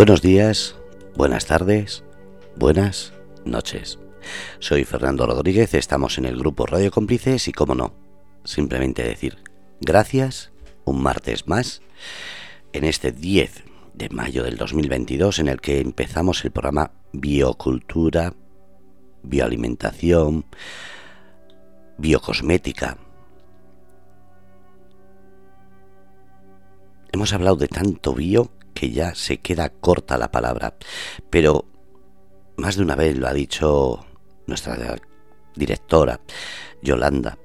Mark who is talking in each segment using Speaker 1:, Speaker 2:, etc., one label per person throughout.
Speaker 1: Buenos días, buenas tardes, buenas noches. Soy Fernando Rodríguez, estamos en el grupo Radio Cómplices y, como no, simplemente decir gracias un martes más en este 10 de mayo del 2022 en el que empezamos el programa Biocultura, Bioalimentación, Biocosmética. Hemos hablado de tanto bio que ya se queda corta la palabra, pero más de una vez lo ha dicho nuestra directora, Yolanda,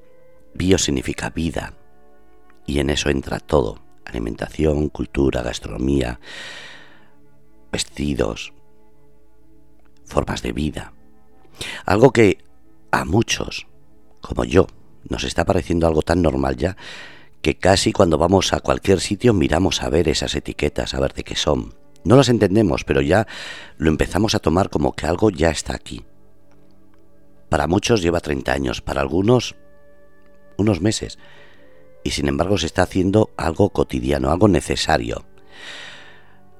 Speaker 1: bio significa vida, y en eso entra todo, alimentación, cultura, gastronomía, vestidos, formas de vida. Algo que a muchos, como yo, nos está pareciendo algo tan normal ya que casi cuando vamos a cualquier sitio miramos a ver esas etiquetas, a ver de qué son. No las entendemos, pero ya lo empezamos a tomar como que algo ya está aquí. Para muchos lleva 30 años, para algunos unos meses, y sin embargo se está haciendo algo cotidiano, algo necesario.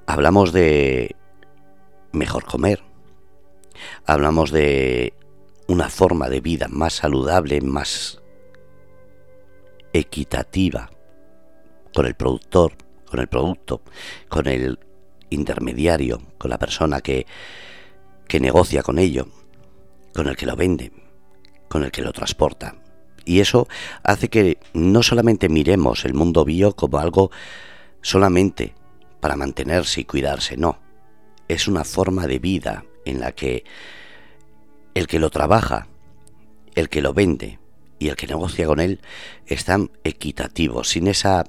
Speaker 1: Hablamos de mejor comer, hablamos de una forma de vida más saludable, más equitativa con el productor, con el producto, con el intermediario, con la persona que, que negocia con ello, con el que lo vende, con el que lo transporta. Y eso hace que no solamente miremos el mundo bio como algo solamente para mantenerse y cuidarse, no. Es una forma de vida en la que el que lo trabaja, el que lo vende y el que negocia con él están equitativos, sin esa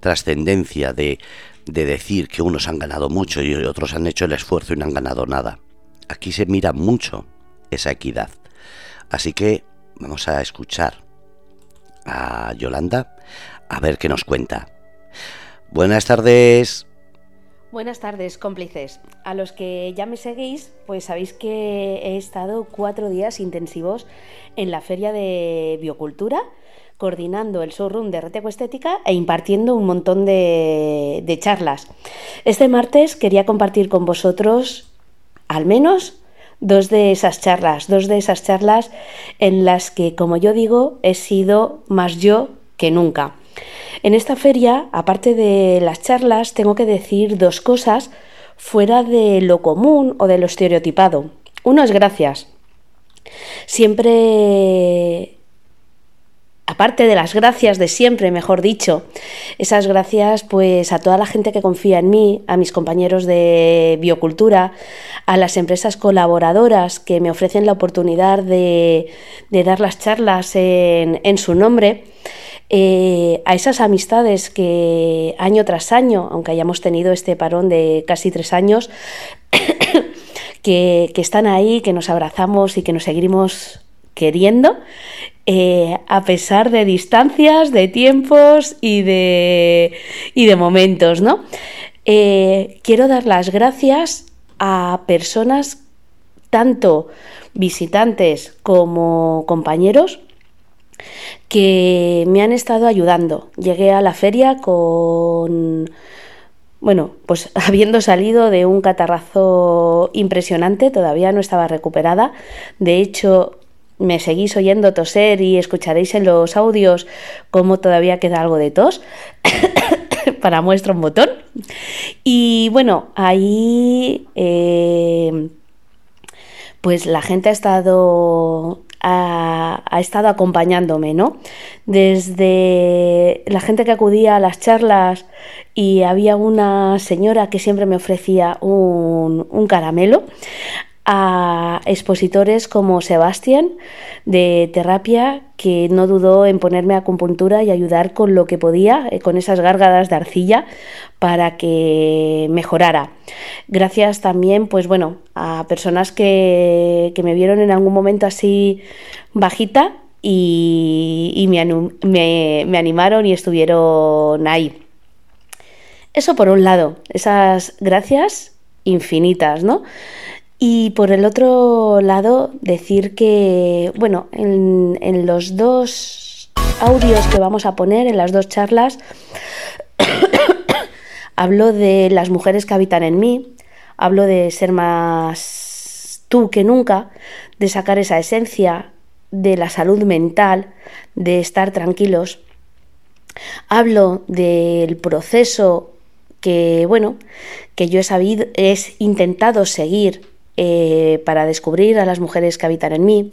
Speaker 1: trascendencia de, de decir que unos han ganado mucho y otros han hecho el esfuerzo y no han ganado nada. Aquí se mira mucho esa equidad. Así que vamos a escuchar a Yolanda a ver qué nos cuenta. Buenas tardes.
Speaker 2: Buenas tardes, cómplices. A los que ya me seguís, pues sabéis que he estado cuatro días intensivos en la Feria de Biocultura, coordinando el showroom de Reteco Estética e impartiendo un montón de, de charlas. Este martes quería compartir con vosotros al menos dos de esas charlas, dos de esas charlas en las que, como yo digo, he sido más yo que nunca. En esta feria, aparte de las charlas, tengo que decir dos cosas fuera de lo común o de lo estereotipado. Uno es gracias. Siempre aparte de las gracias de siempre, mejor dicho, esas gracias pues a toda la gente que confía en mí, a mis compañeros de biocultura, a las empresas colaboradoras que me ofrecen la oportunidad de, dar las charlas en, su nombre. Eh, a esas amistades que año tras año, aunque hayamos tenido este parón de casi tres años, que, que están ahí, que nos abrazamos y que nos seguimos queriendo eh, a pesar de distancias, de tiempos y de, y de momentos, ¿no? Eh, quiero dar las gracias a personas, tanto visitantes como compañeros, que me han estado ayudando. Llegué a la feria con bueno, pues habiendo salido de un catarrazo impresionante, todavía no estaba recuperada. De hecho, me seguís oyendo toser y escucharéis en los audios cómo todavía queda algo de tos. para muestra un botón. Y bueno, ahí eh, pues la gente ha estado ha, estado acompañándome, ¿no? Desde la gente que acudía a las charlas y había una señora que siempre me ofrecía un, un caramelo, a expositores como Sebastián de terapia que no dudó en ponerme acupuntura y ayudar con lo que podía, eh, con esas gárgadas de arcilla para que mejorara. Gracias también, pues bueno, a personas que, me vieron en algún momento así bajita y, me, me animaron y estuvieron ahí. Eso por un lado, esas gracias infinitas, ¿no? Y por el otro lado, decir que, bueno, en, los dos audios que vamos a poner, en las dos charlas, hablo de las mujeres que habitan en mí, hablo de ser más tú que nunca, de sacar esa esencia de la salud mental, de estar tranquilos. Hablo del proceso que, bueno, que yo he sabido, he intentado seguir eh, para descubrir a las mujeres que habitan en mí.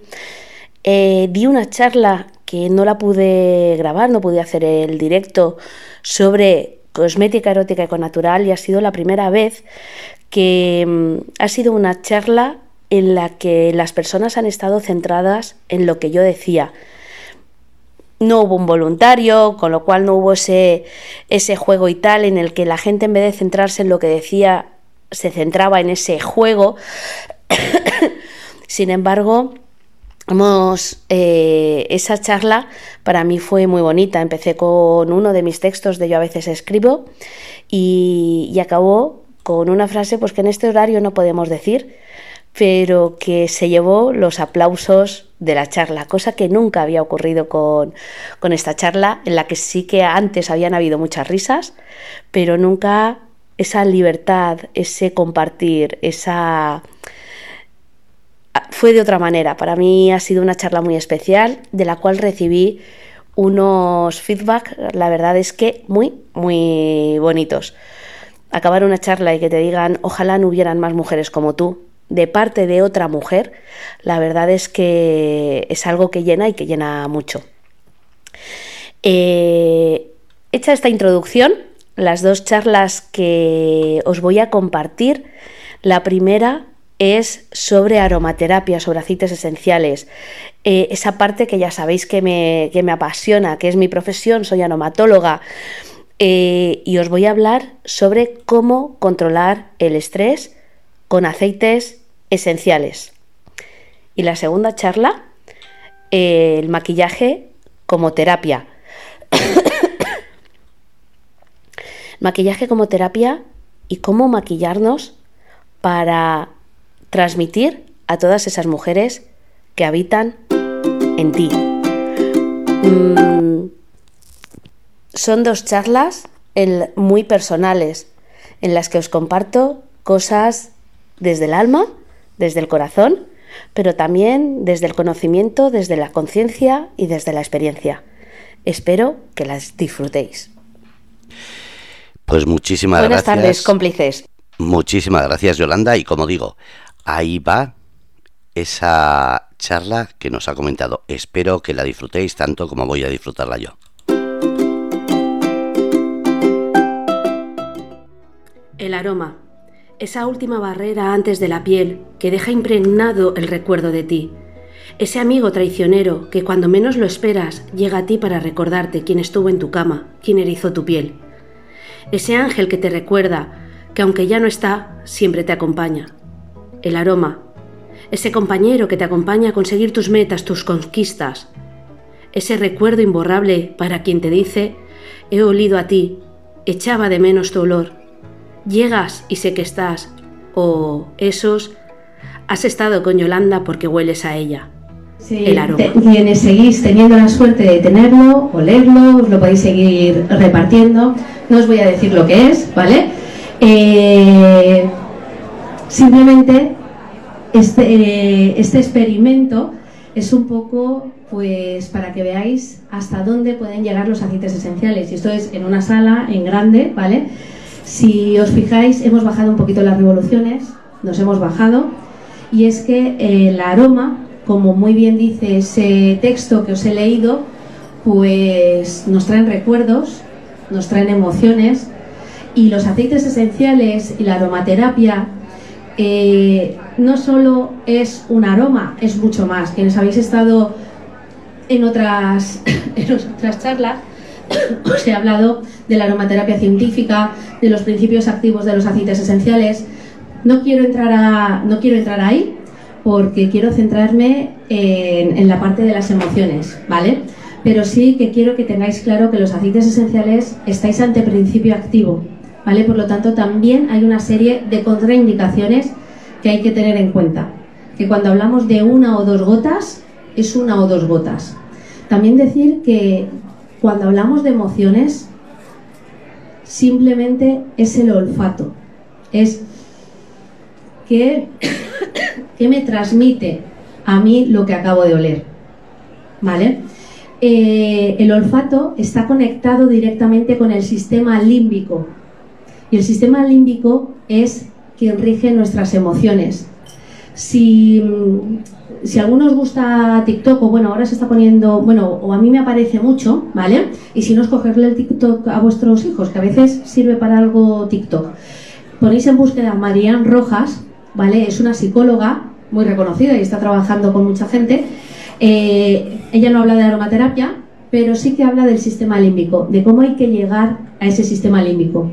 Speaker 2: Eh, di una charla que no la pude grabar, no pude hacer el directo sobre cosmética erótica econatural y ha sido la primera vez que mm, ha sido una charla en la que las personas han estado centradas en lo que yo decía. No hubo un voluntario, con lo cual no hubo ese, ese juego y tal en el que la gente en vez de centrarse en lo que decía se centraba en ese juego. Sin embargo, eh, esa charla para mí fue muy bonita. Empecé con uno de mis textos de Yo a veces escribo y, acabó con una frase pues que en este horario no podemos decir, pero que se llevó los aplausos de la charla, cosa que nunca había ocurrido con, con esta charla, en la que sí que antes habían habido muchas risas, pero nunca esa libertad, ese compartir, esa... fue de otra manera. Para mí ha sido una charla muy especial, de la cual recibí unos feedback, la verdad es que muy, muy bonitos. Acabar una charla y que te digan, ojalá no hubieran más mujeres como tú, de parte de otra mujer, la verdad es que es algo que llena y que llena mucho. Eh, hecha esta introducción, las dos charlas que os voy a compartir. La primera es sobre aromaterapia, sobre aceites esenciales. Eh, esa parte que ya sabéis que me, apasiona, que es mi profesión, soy aromatóloga. Eh, y os voy a hablar sobre cómo controlar el estrés con aceites esenciales. Y la segunda charla, eh, el maquillaje como terapia. Maquillaje como terapia y cómo maquillarnos para transmitir a todas esas mujeres que habitan en ti. Mm, son dos charlas muy personales en las que os comparto cosas desde el alma, desde el corazón, pero también desde el conocimiento, desde la conciencia y desde la experiencia. Espero que las disfrutéis.
Speaker 1: Pues muchísimas
Speaker 2: gracias.
Speaker 1: Buenas
Speaker 2: tardes, cómplices.
Speaker 1: Muchísimas gracias, Yolanda. Y como digo, ahí va esa charla que nos ha comentado. Espero que la disfrutéis tanto como voy a disfrutarla yo.
Speaker 2: El aroma. Esa última barrera antes de la piel que deja impregnado el recuerdo de ti. Ese amigo traicionero que cuando menos lo esperas llega a ti para recordarte quién estuvo en tu cama, quién erizó tu piel ese ángel que te recuerda que aunque ya no está, siempre te acompaña. El aroma, ese compañero que te acompaña a conseguir tus metas, tus conquistas. Ese recuerdo imborrable para quien te dice, he olido a ti, echaba de menos tu olor. Llegas y sé que estás. O esos, has estado con Yolanda porque hueles a ella.
Speaker 3: Sí, el aroma. quienes seguís teniendo la suerte de tenerlo, olerlo, os lo podéis seguir repartiendo no os voy a decir lo que es, ¿vale? Eh, simplemente este, este experimento es un poco pues para que veáis hasta dónde pueden llegar los aceites esenciales. Y esto es en una sala, en grande, ¿vale? Si os fijáis, hemos bajado un poquito las revoluciones, nos hemos bajado, y es que el aroma, como muy bien dice ese texto que os he leído, pues nos traen recuerdos, nos traen emociones y los aceites esenciales y la aromaterapia eh, no solo es un aroma, es mucho más. Quienes habéis estado en otras, en otras charlas, os he hablado de la aromaterapia científica, de los principios activos de los aceites esenciales. No quiero entrar, a, no quiero entrar ahí porque quiero centrarme en, la parte de las emociones, ¿vale? pero sí que quiero que tengáis claro que los aceites esenciales estáis ante principio activo, ¿vale? Por lo tanto, también hay una serie de contraindicaciones que hay que tener en cuenta. Que cuando hablamos de una o dos gotas, es una o dos gotas. También decir que cuando hablamos de emociones, simplemente es el olfato. Es
Speaker 2: qué, qué me transmite a mí lo que acabo de oler. ¿Vale? Eh, el olfato está conectado directamente con el sistema límbico. Y el sistema límbico es quien rige nuestras emociones. Si, si a algunos gusta TikTok, o bueno, ahora se está poniendo, bueno, o a mí me aparece mucho, ¿vale? Y si no, escogerle el TikTok a vuestros hijos, que a veces sirve para algo TikTok. Ponéis en búsqueda a Marianne Rojas, ¿vale? Es una psicóloga muy reconocida y está trabajando con mucha gente. Eh, ella no habla de aromaterapia, pero sí que habla del sistema límbico, de cómo hay que llegar a ese sistema límbico.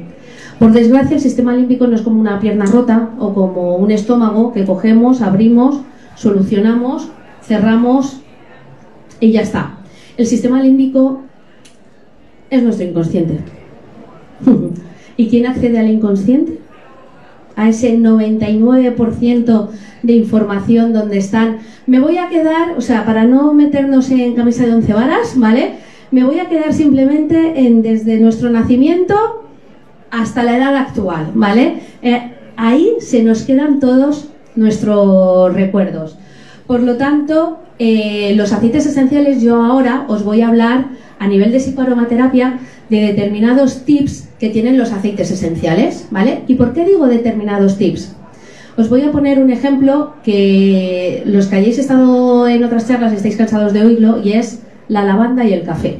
Speaker 2: Por desgracia, el sistema límbico no es como una pierna rota o como un estómago que cogemos, abrimos, solucionamos, cerramos y ya está. El sistema límbico es nuestro inconsciente. ¿Y quién accede al inconsciente? A ese 99% de información donde están. Me voy a quedar, o sea, para no meternos en camisa de once varas, ¿vale? Me voy a quedar simplemente en desde nuestro nacimiento hasta la edad actual, ¿vale? Eh, ahí se nos quedan todos nuestros recuerdos. Por lo tanto, eh, los aceites esenciales, yo ahora os voy a hablar a nivel de psicoaromaterapia de determinados tips que tienen los aceites esenciales, ¿vale? ¿Y por qué digo determinados tips? Os voy a poner un ejemplo que los que hayáis estado en otras charlas estáis cansados de oírlo y es la lavanda y el café.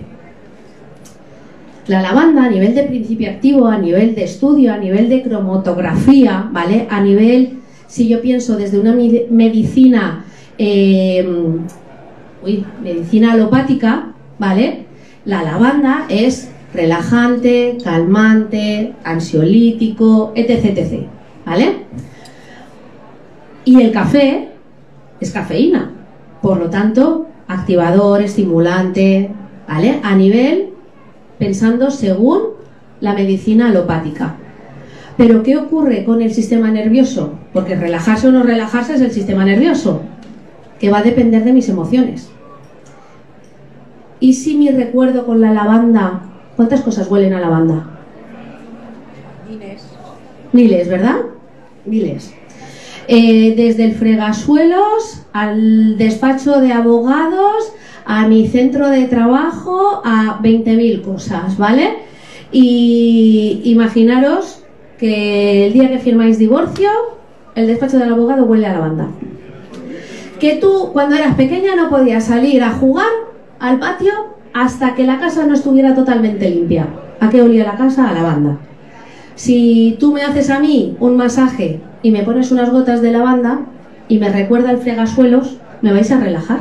Speaker 2: La lavanda a nivel de principio activo, a nivel de estudio, a nivel de cromatografía, ¿vale? A nivel, si yo pienso desde una medicina, eh, uy, medicina alopática, ¿vale? La lavanda es relajante, calmante, ansiolítico, etc, etc, ¿vale? Y el café es cafeína, por lo tanto, activador, estimulante, ¿vale? A nivel, pensando según la medicina alopática. Pero ¿qué ocurre con el sistema nervioso? Porque relajarse o no relajarse es el sistema nervioso, que va a depender de mis emociones. ¿Y si mi recuerdo con la lavanda, cuántas cosas huelen a lavanda? Miles. Miles, ¿verdad? Miles. Eh, desde el fregasuelos al despacho de abogados, a mi centro de trabajo, a 20.000 cosas, ¿vale? Y imaginaros que el día que firmáis divorcio, el despacho del abogado huele a lavanda. Que tú, cuando eras pequeña, no podías salir a jugar al patio hasta que la casa no estuviera totalmente limpia. ¿A qué olía la casa? A lavanda. Si tú me haces a mí un masaje y me pones unas gotas de lavanda y me recuerda el fregasuelos, me vais a relajar.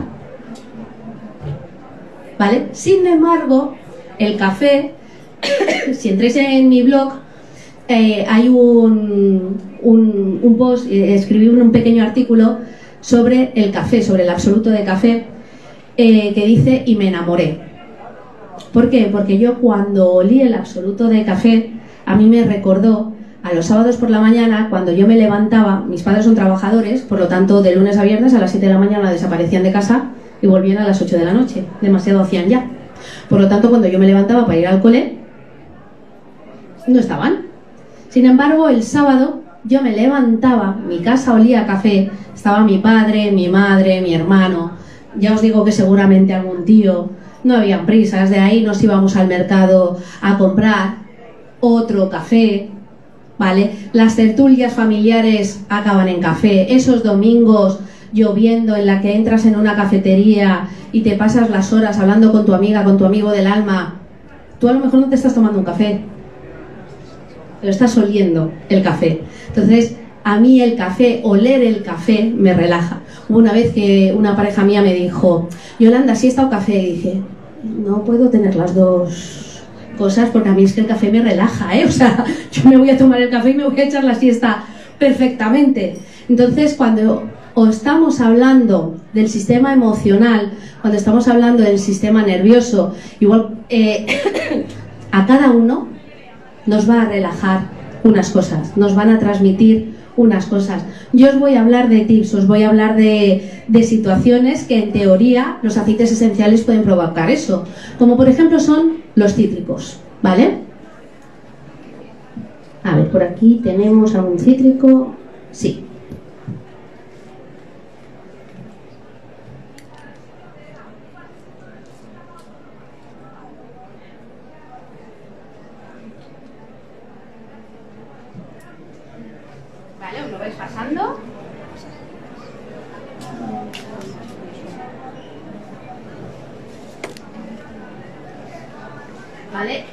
Speaker 2: ¿Vale? Sin embargo, el café, si entréis en mi blog, eh, hay un, un, post, eh, escribí un pequeño artículo sobre el café, sobre el absoluto de café, eh, que dice y me enamoré. ¿Por qué? Porque yo cuando olí el absoluto de café, a mí me recordó a los sábados por la mañana, cuando yo me levantaba, mis padres son trabajadores, por lo tanto, de lunes a viernes a las 7 de la mañana desaparecían de casa y volvían a las 8 de la noche. Demasiado hacían ya. Por lo tanto, cuando yo me levantaba para ir al cole, no estaban. Sin embargo, el sábado yo me levantaba, mi casa olía a café, estaba mi padre, mi madre, mi hermano, ya os digo que seguramente algún tío, no habían prisas, de ahí nos íbamos al mercado a comprar otro café, ¿vale? Las tertulias familiares acaban en café, esos domingos lloviendo en la que entras en una cafetería y te pasas las horas hablando con tu amiga, con tu amigo del alma, tú a lo mejor no te estás tomando un café, pero estás oliendo el café. Entonces, a mí el café, oler el café, me relaja. Una vez que una pareja mía me dijo, Yolanda, ¿sí está o café? Y dije, no puedo tener las dos cosas porque a mí es que el café me relaja, ¿eh? O sea, yo me voy a tomar el café y me voy a echar la siesta perfectamente. Entonces, cuando estamos hablando del sistema emocional, cuando estamos hablando del sistema nervioso, igual eh, a cada uno nos va a relajar unas cosas, nos van a transmitir unas cosas. Yo os voy a hablar de tips, os voy a hablar de, de situaciones que en teoría los aceites esenciales pueden provocar eso, como por ejemplo son los cítricos, ¿vale? A ver, por aquí tenemos algún cítrico, sí. grabando. ¿Vale?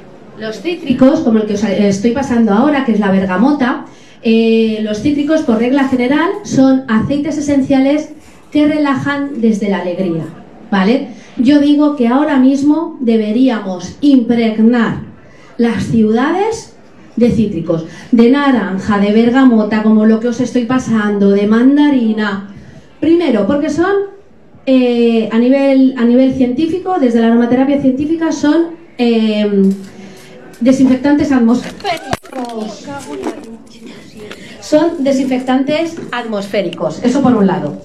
Speaker 2: Los cítricos, como el que os estoy pasando ahora, que es la bergamota, eh, los cítricos, por regla general, son aceites esenciales que relajan desde la alegría. ¿Vale? Yo digo que ahora mismo deberíamos impregnar las ciudades de cítricos, de naranja, de bergamota, como lo que os estoy pasando, de mandarina. Primero, porque son eh, a, nivel, a nivel científico, desde la aromaterapia científica, son eh, desinfectantes atmosféricos. Son desinfectantes atmosféricos. Eso por un lado.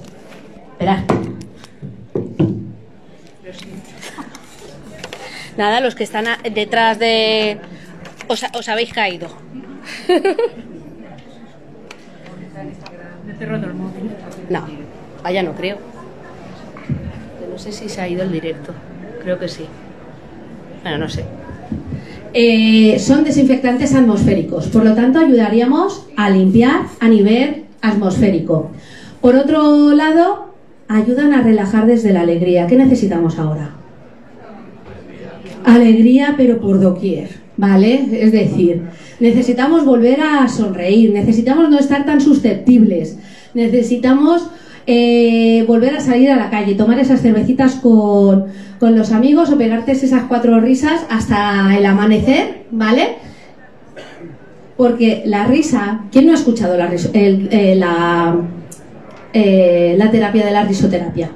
Speaker 2: Esperad.
Speaker 4: Nada, los que están detrás de... Os, os habéis caído. No, vaya no creo. No sé si se ha ido el directo. Creo que sí. Bueno, no sé.
Speaker 2: Eh, son desinfectantes atmosféricos, por lo tanto ayudaríamos a limpiar a nivel atmosférico. Por otro lado, ayudan a relajar desde la alegría. ¿Qué necesitamos ahora? Alegría, pero por doquier, ¿vale? Es decir, necesitamos volver a sonreír, necesitamos no estar tan susceptibles, necesitamos eh, volver a salir a la calle, tomar esas cervecitas con, con los amigos o pegarte esas cuatro risas hasta el amanecer, ¿vale? Porque la risa, ¿quién no ha escuchado la, eh, la, eh, la terapia de la risoterapia?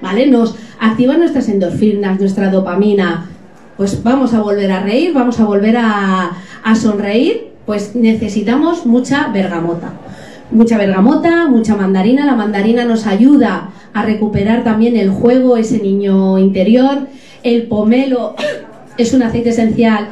Speaker 2: ¿Vale? Nos activa nuestras endorfinas, nuestra dopamina. Pues vamos a volver a reír, vamos a volver a, a sonreír, pues necesitamos mucha bergamota mucha bergamota, mucha mandarina. La mandarina nos ayuda a recuperar también el juego, ese niño interior. El pomelo es un aceite esencial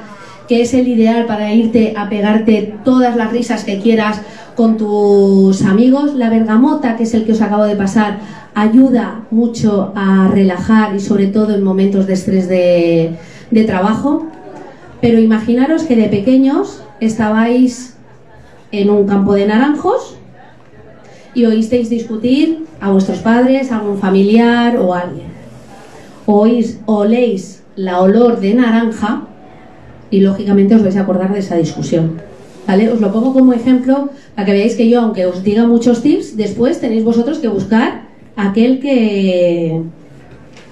Speaker 2: que es el ideal para irte a pegarte todas las risas que quieras con tus amigos. La bergamota, que es el que os acabo de pasar, ayuda mucho a relajar y sobre todo en momentos de estrés de, de trabajo. Pero imaginaros que de pequeños estabais en un campo de naranjos y oísteis discutir a vuestros padres, a algún familiar o a alguien. Oís, oléis la olor de naranja y lógicamente os vais a acordar de esa discusión. ¿Vale? Os lo pongo como ejemplo para que veáis que yo, aunque os diga muchos tips, después tenéis vosotros que buscar aquel que,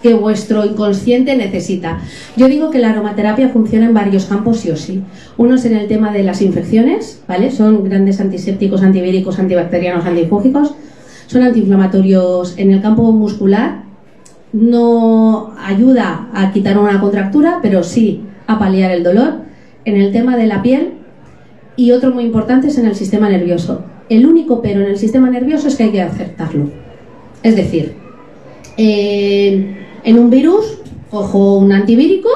Speaker 2: que vuestro inconsciente necesita. Yo digo que la aromaterapia funciona en varios campos sí o sí. Uno es en el tema de las infecciones, ¿vale? Son grandes antisépticos, antivíricos, antibacterianos, antifúgicos. Son antiinflamatorios en el campo muscular. No ayuda a quitar una contractura, pero sí a paliar el dolor. En el tema de la piel. Y otro muy importante es en el sistema nervioso. El único pero en el sistema nervioso es que hay que aceptarlo. Es decir, eh, en un virus, cojo un antivírico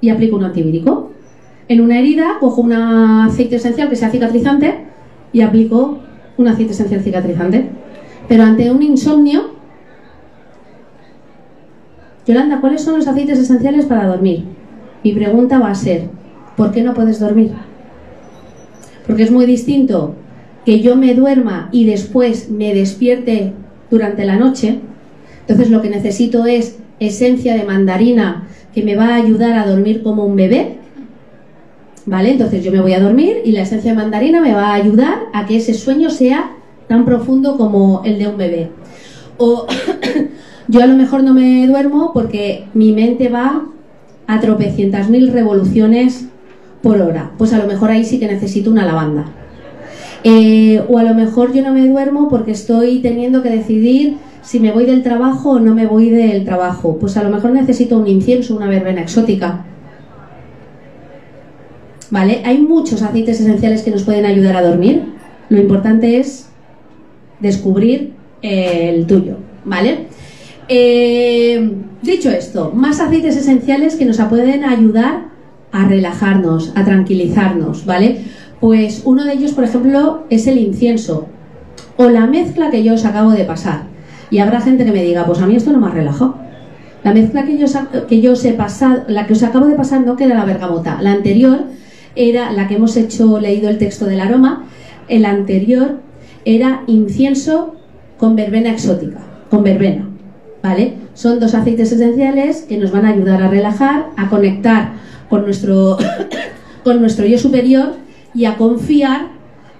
Speaker 2: y aplico un antivírico. En una herida, cojo un aceite esencial que sea cicatrizante y aplico un aceite esencial cicatrizante. Pero ante un insomnio, Yolanda, ¿cuáles son los aceites esenciales para dormir? Mi pregunta va a ser, ¿por qué no puedes dormir? Porque es muy distinto que yo me duerma y después me despierte durante la noche entonces lo que necesito es esencia de mandarina que me va a ayudar a dormir como un bebé. ¿Vale? Entonces yo me voy a dormir y la esencia de mandarina me va a ayudar a que ese sueño sea tan profundo como el de un bebé. O yo a lo mejor no me duermo porque mi mente va a tropecientas mil revoluciones por hora. Pues a lo mejor ahí sí que necesito una lavanda. Eh, o a lo mejor yo no me duermo porque estoy teniendo que decidir si me voy del trabajo o no me voy del trabajo. Pues a lo mejor necesito un incienso, una verbena exótica. ¿Vale? Hay muchos aceites esenciales que nos pueden ayudar a dormir. Lo importante es descubrir el tuyo, ¿vale? Eh, dicho esto, más aceites esenciales que nos pueden ayudar a relajarnos, a tranquilizarnos, ¿vale? Pues uno de ellos, por ejemplo, es el incienso o la mezcla que yo os acabo de pasar. Y habrá gente que me diga, pues a mí esto no me ha relajado. La mezcla que yo, que yo os he pasado, la que os acabo de pasar no queda la bergamota. La anterior era la que hemos hecho, leído el texto del aroma. El anterior era incienso con verbena exótica, con verbena, ¿vale? Son dos aceites esenciales que nos van a ayudar a relajar, a conectar con nuestro, con nuestro yo superior y a confiar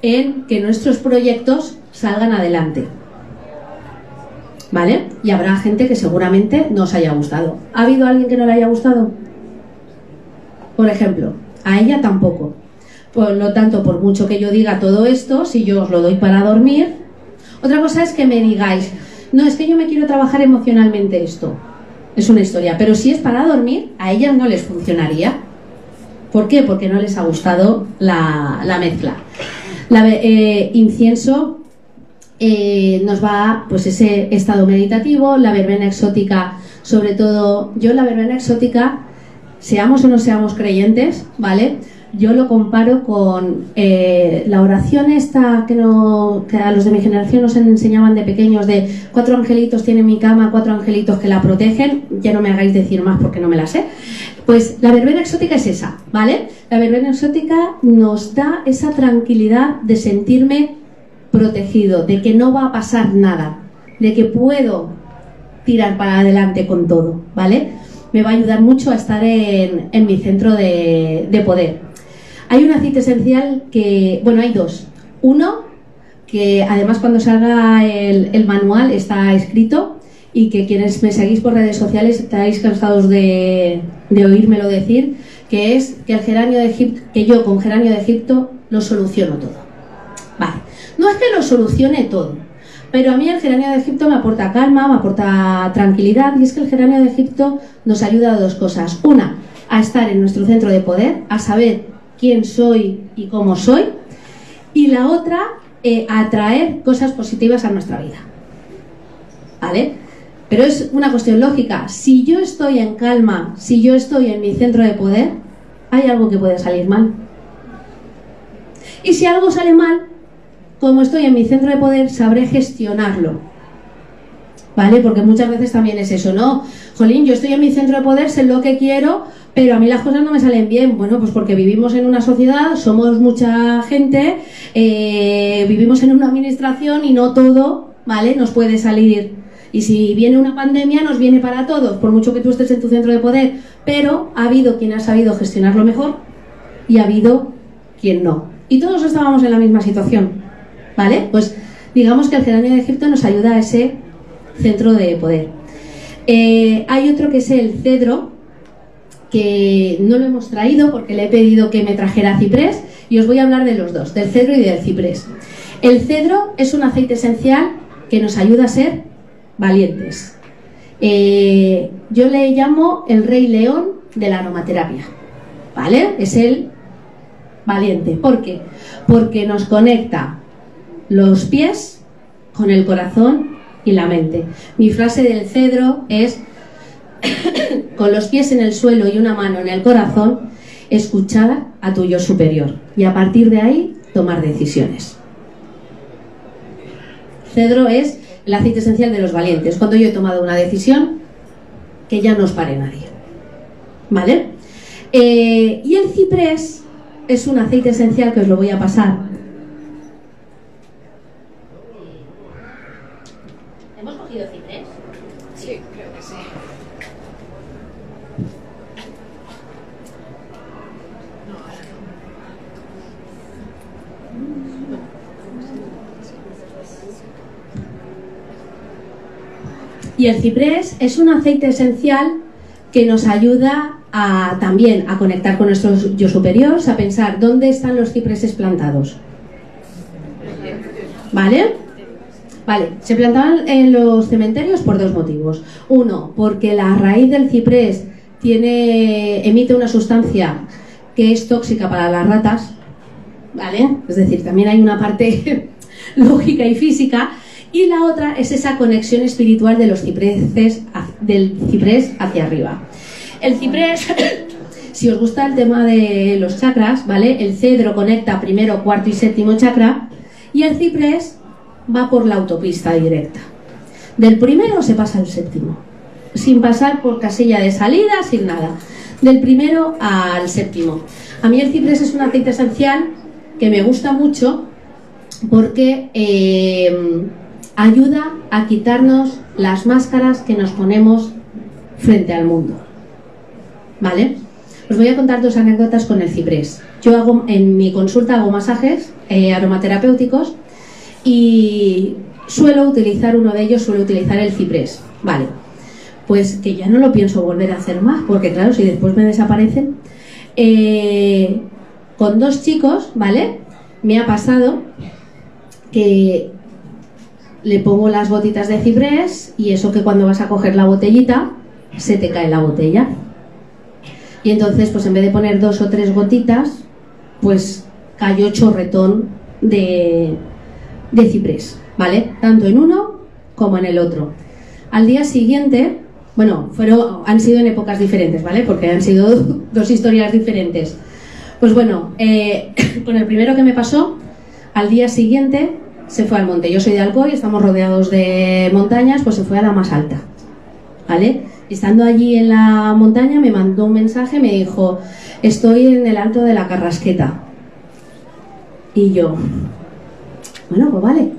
Speaker 2: en que nuestros proyectos salgan adelante. ¿Vale? Y habrá gente que seguramente no os haya gustado. ¿Ha habido alguien que no le haya gustado? Por ejemplo, a ella tampoco. Por lo tanto, por mucho que yo diga todo esto, si yo os lo doy para dormir, otra cosa es que me digáis, no, es que yo me quiero trabajar emocionalmente esto. Es una historia. Pero si es para dormir, a ellas no les funcionaría. ¿Por qué? Porque no les ha gustado la, mezcla. La, eh, incienso eh, nos va pues ese estado meditativo, la verbena exótica, sobre todo, yo la verbena exótica, seamos o no seamos creyentes, ¿vale? Yo lo comparo con eh, la oración esta que, no, que a los de mi generación nos enseñaban de pequeños de cuatro angelitos tiene mi cama, cuatro angelitos que la protegen, ya no me hagáis decir más porque no me la sé. Pues la verbena exótica es esa, ¿vale? La verbena exótica nos da esa tranquilidad de sentirme protegido, de que no va a pasar nada, de que puedo tirar para adelante con todo, ¿vale? Me va a ayudar mucho a estar en, mi centro de, poder. Hay un aceite esencial que, bueno, hay dos. Uno, que además cuando salga el, manual está escrito y que quienes me seguís por redes sociales estáis cansados de, de oírmelo decir, que es que el geranio de Egipto, que yo con geranio de Egipto lo soluciono todo. Vale. No es que lo solucione todo, pero a mí el geranio de Egipto me aporta calma, me aporta tranquilidad y es que el geranio de Egipto nos ayuda a dos cosas. Una, a estar en nuestro centro de poder, a saber quién soy y cómo soy. Y la otra, eh, a atraer cosas positivas a nuestra vida. ¿Vale? Pero es una cuestión lógica. Si yo estoy en calma, si yo estoy en mi centro de poder, hay algo que puede salir mal. Y si algo sale mal, como estoy en mi centro de poder, sabré gestionarlo. ¿Vale? Porque muchas veces también es eso, ¿no? Jolín, yo estoy en mi centro de poder, sé lo que quiero, pero a mí las cosas no me salen bien. Bueno, pues porque vivimos en una sociedad, somos mucha gente, eh, vivimos en una administración y no todo, ¿vale? Nos puede salir. Y si viene una pandemia, nos viene para todos, por mucho que tú estés en tu centro de poder. Pero ha habido quien ha sabido gestionarlo mejor y ha habido quien no. Y todos estábamos en la misma situación. ¿Vale? Pues digamos que el geranio de Egipto nos ayuda a ese centro de poder. Eh, hay otro que es el cedro, que no lo hemos traído porque le he pedido que me trajera ciprés y os voy a hablar de los dos, del cedro y del ciprés. El cedro es un aceite esencial que nos ayuda a ser valientes. Eh, yo le llamo el rey león de la aromaterapia. ¿Vale? Es el valiente. ¿Por qué? Porque nos conecta los pies con el corazón y la mente. Mi frase del cedro es, con los pies en el suelo y una mano en el corazón, escuchar a tu yo superior y a partir de ahí tomar decisiones. Cedro es el aceite esencial de los valientes. Cuando yo he tomado una decisión, que ya no os pare nadie. ¿Vale? Eh, y el ciprés es un aceite esencial que os lo voy a pasar Y el ciprés es un aceite esencial que nos ayuda a, también a conectar con nuestro yo superior, a pensar dónde están los cipreses plantados. ¿Vale? Vale, se plantaban en los cementerios por dos motivos. Uno, porque la raíz del ciprés tiene, emite una sustancia que es tóxica para las ratas, ¿vale? Es decir, también hay una parte lógica y física y la otra es esa conexión espiritual de los cipreses, del ciprés hacia arriba. El ciprés, si os gusta el tema de los chakras, ¿vale? El cedro conecta primero cuarto y séptimo chakra y el ciprés va por la autopista directa. Del primero se pasa al séptimo, sin pasar por casilla de salida, sin nada. Del primero al séptimo. A mí el ciprés es un aceite esencial que me gusta mucho porque eh, ayuda a quitarnos las máscaras que nos ponemos frente al mundo. ¿Vale? Os voy a contar dos anécdotas con el ciprés. Yo hago en mi consulta hago masajes eh, aromaterapéuticos y suelo utilizar uno de ellos, suelo utilizar el ciprés. Vale. Pues que ya no lo pienso volver a hacer más, porque claro, si después me desaparecen. Eh, con dos chicos, ¿vale? Me ha pasado que le pongo las gotitas de ciprés y eso que cuando vas a coger la botellita se te cae la botella. Y entonces, pues en vez de poner dos o tres gotitas, pues cayó chorretón de, de ciprés, ¿vale? Tanto en uno como en el otro. Al día siguiente, bueno, fueron, han sido en épocas diferentes, ¿vale? Porque han sido dos historias diferentes. Pues bueno, eh, con el primero que me pasó, al día siguiente se fue al monte. Yo soy de Alcoy, estamos rodeados de montañas, pues se fue a la más alta, ¿vale? Estando allí en la montaña me mandó un mensaje, me dijo, estoy en el alto de la Carrasqueta. Y yo, bueno, pues vale.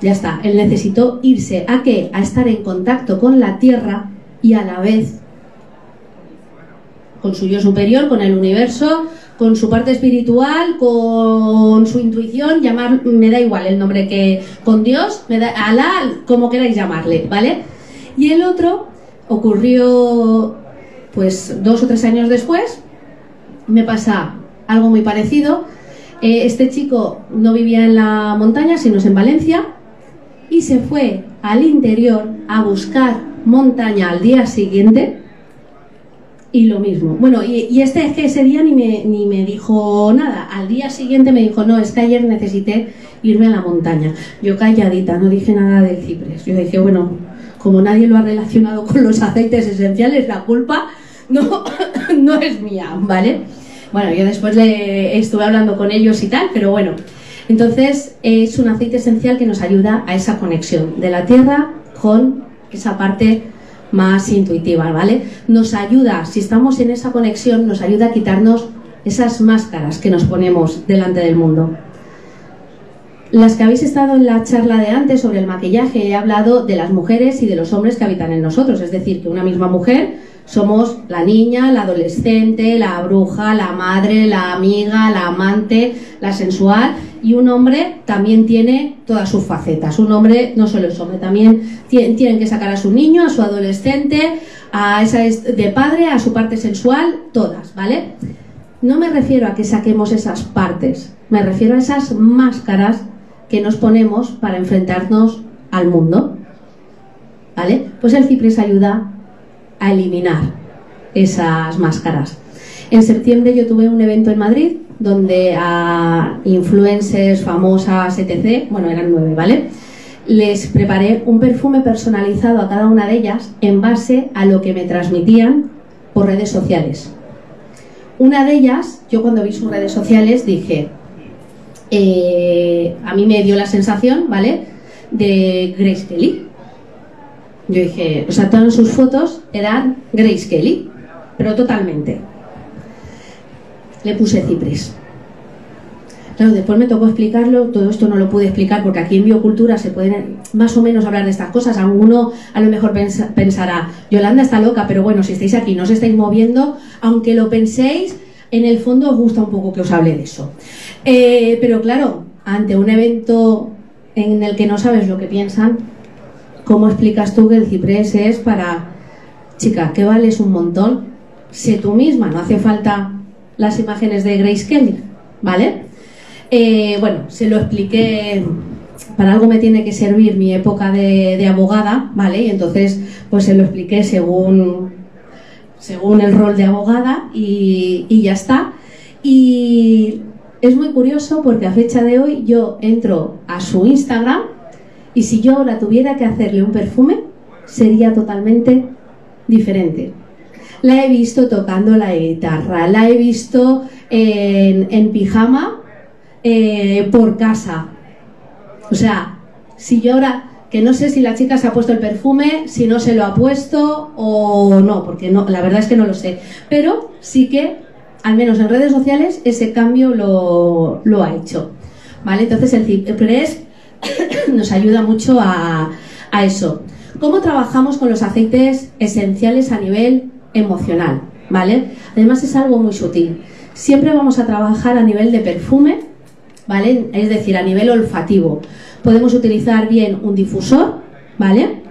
Speaker 2: Ya está, él necesitó irse a qué? A estar en contacto con la tierra y a la vez con su yo superior, con el universo, con su parte espiritual, con su intuición, llamar, me da igual el nombre que, con Dios, me da, Alá, como queráis llamarle, ¿vale? Y el otro ocurrió, pues, dos o tres años después, me pasa algo muy parecido. Eh, este chico no vivía en la montaña, sino en Valencia, y se fue al interior a buscar montaña al día siguiente y lo mismo. Bueno, y, este es que ese día ni me, ni me dijo nada. Al día siguiente me dijo, no, es que ayer necesité irme a la montaña. Yo calladita, no dije nada del cipres. Yo dije, bueno, como nadie lo ha relacionado con los aceites esenciales, la culpa no, no es mía, ¿vale? Bueno, yo después le estuve hablando con ellos y tal, pero bueno. Entonces es un aceite esencial que nos ayuda a esa conexión de la tierra con esa parte más intuitiva, ¿vale? Nos ayuda, si estamos en esa conexión, nos ayuda a quitarnos esas máscaras que nos ponemos delante del mundo. Las que habéis estado en la charla de antes sobre el maquillaje, he hablado de las mujeres y de los hombres que habitan en nosotros, es decir, que una misma mujer somos la niña, la adolescente, la bruja, la madre, la amiga, la amante, la sensual y un hombre también tiene todas sus facetas. Un hombre no solo es hombre, también tienen que sacar a su niño, a su adolescente, a esa de padre, a su parte sensual, todas, ¿vale? No me refiero a que saquemos esas partes, me refiero a esas máscaras que nos ponemos para enfrentarnos al mundo. ¿Vale? Pues el ciprés ayuda a eliminar esas máscaras. En septiembre yo tuve un evento en Madrid donde a influencers, famosas, etc., bueno, eran nueve, ¿vale? Les preparé un perfume personalizado a cada una de ellas en base a lo que me transmitían por redes sociales. Una de ellas, yo cuando vi sus redes sociales dije, eh, a mí me dio la sensación, ¿vale? De Grace Kelly. Yo dije, o sea, todas sus fotos eran Grace Kelly, pero totalmente le puse cipres. Claro, después me tocó explicarlo, todo esto no lo pude explicar porque aquí en biocultura se pueden más o menos hablar de estas cosas. Alguno a lo mejor pensará, Yolanda está loca, pero bueno, si estáis aquí, no os estáis moviendo, aunque lo penséis, en el fondo os gusta un poco que os hable de eso. Eh, pero claro, ante un evento en el que no sabes lo que piensan, ¿cómo explicas tú que el ciprés es para, chica, que vales un montón? Sé tú misma, no hace falta las imágenes de Grace Kelly, ¿vale? Eh, bueno, se lo expliqué, para algo me tiene que servir mi época de, abogada, ¿vale? Y entonces, pues se lo expliqué según, según el rol de abogada y, y ya está. Y es muy curioso porque a fecha de hoy yo entro a su Instagram y si yo ahora tuviera que hacerle un perfume, sería totalmente diferente la he visto tocando la guitarra, la he visto en, pijama eh, por casa. O sea, si yo ahora, que no sé si la chica se ha puesto el perfume, si no se lo ha puesto o no, porque no, la verdad es que no lo sé. Pero sí que, al menos en redes sociales, ese cambio lo, ha hecho. ¿vale? Entonces el ciprés nos ayuda mucho a eso. ¿Cómo trabajamos con los aceites esenciales a nivel emocional? ¿Vale? Además es algo muy sutil. Siempre vamos a trabajar a nivel de perfume, ¿vale? Es decir, a nivel olfativo. Podemos utilizar bien un difusor, ¿vale?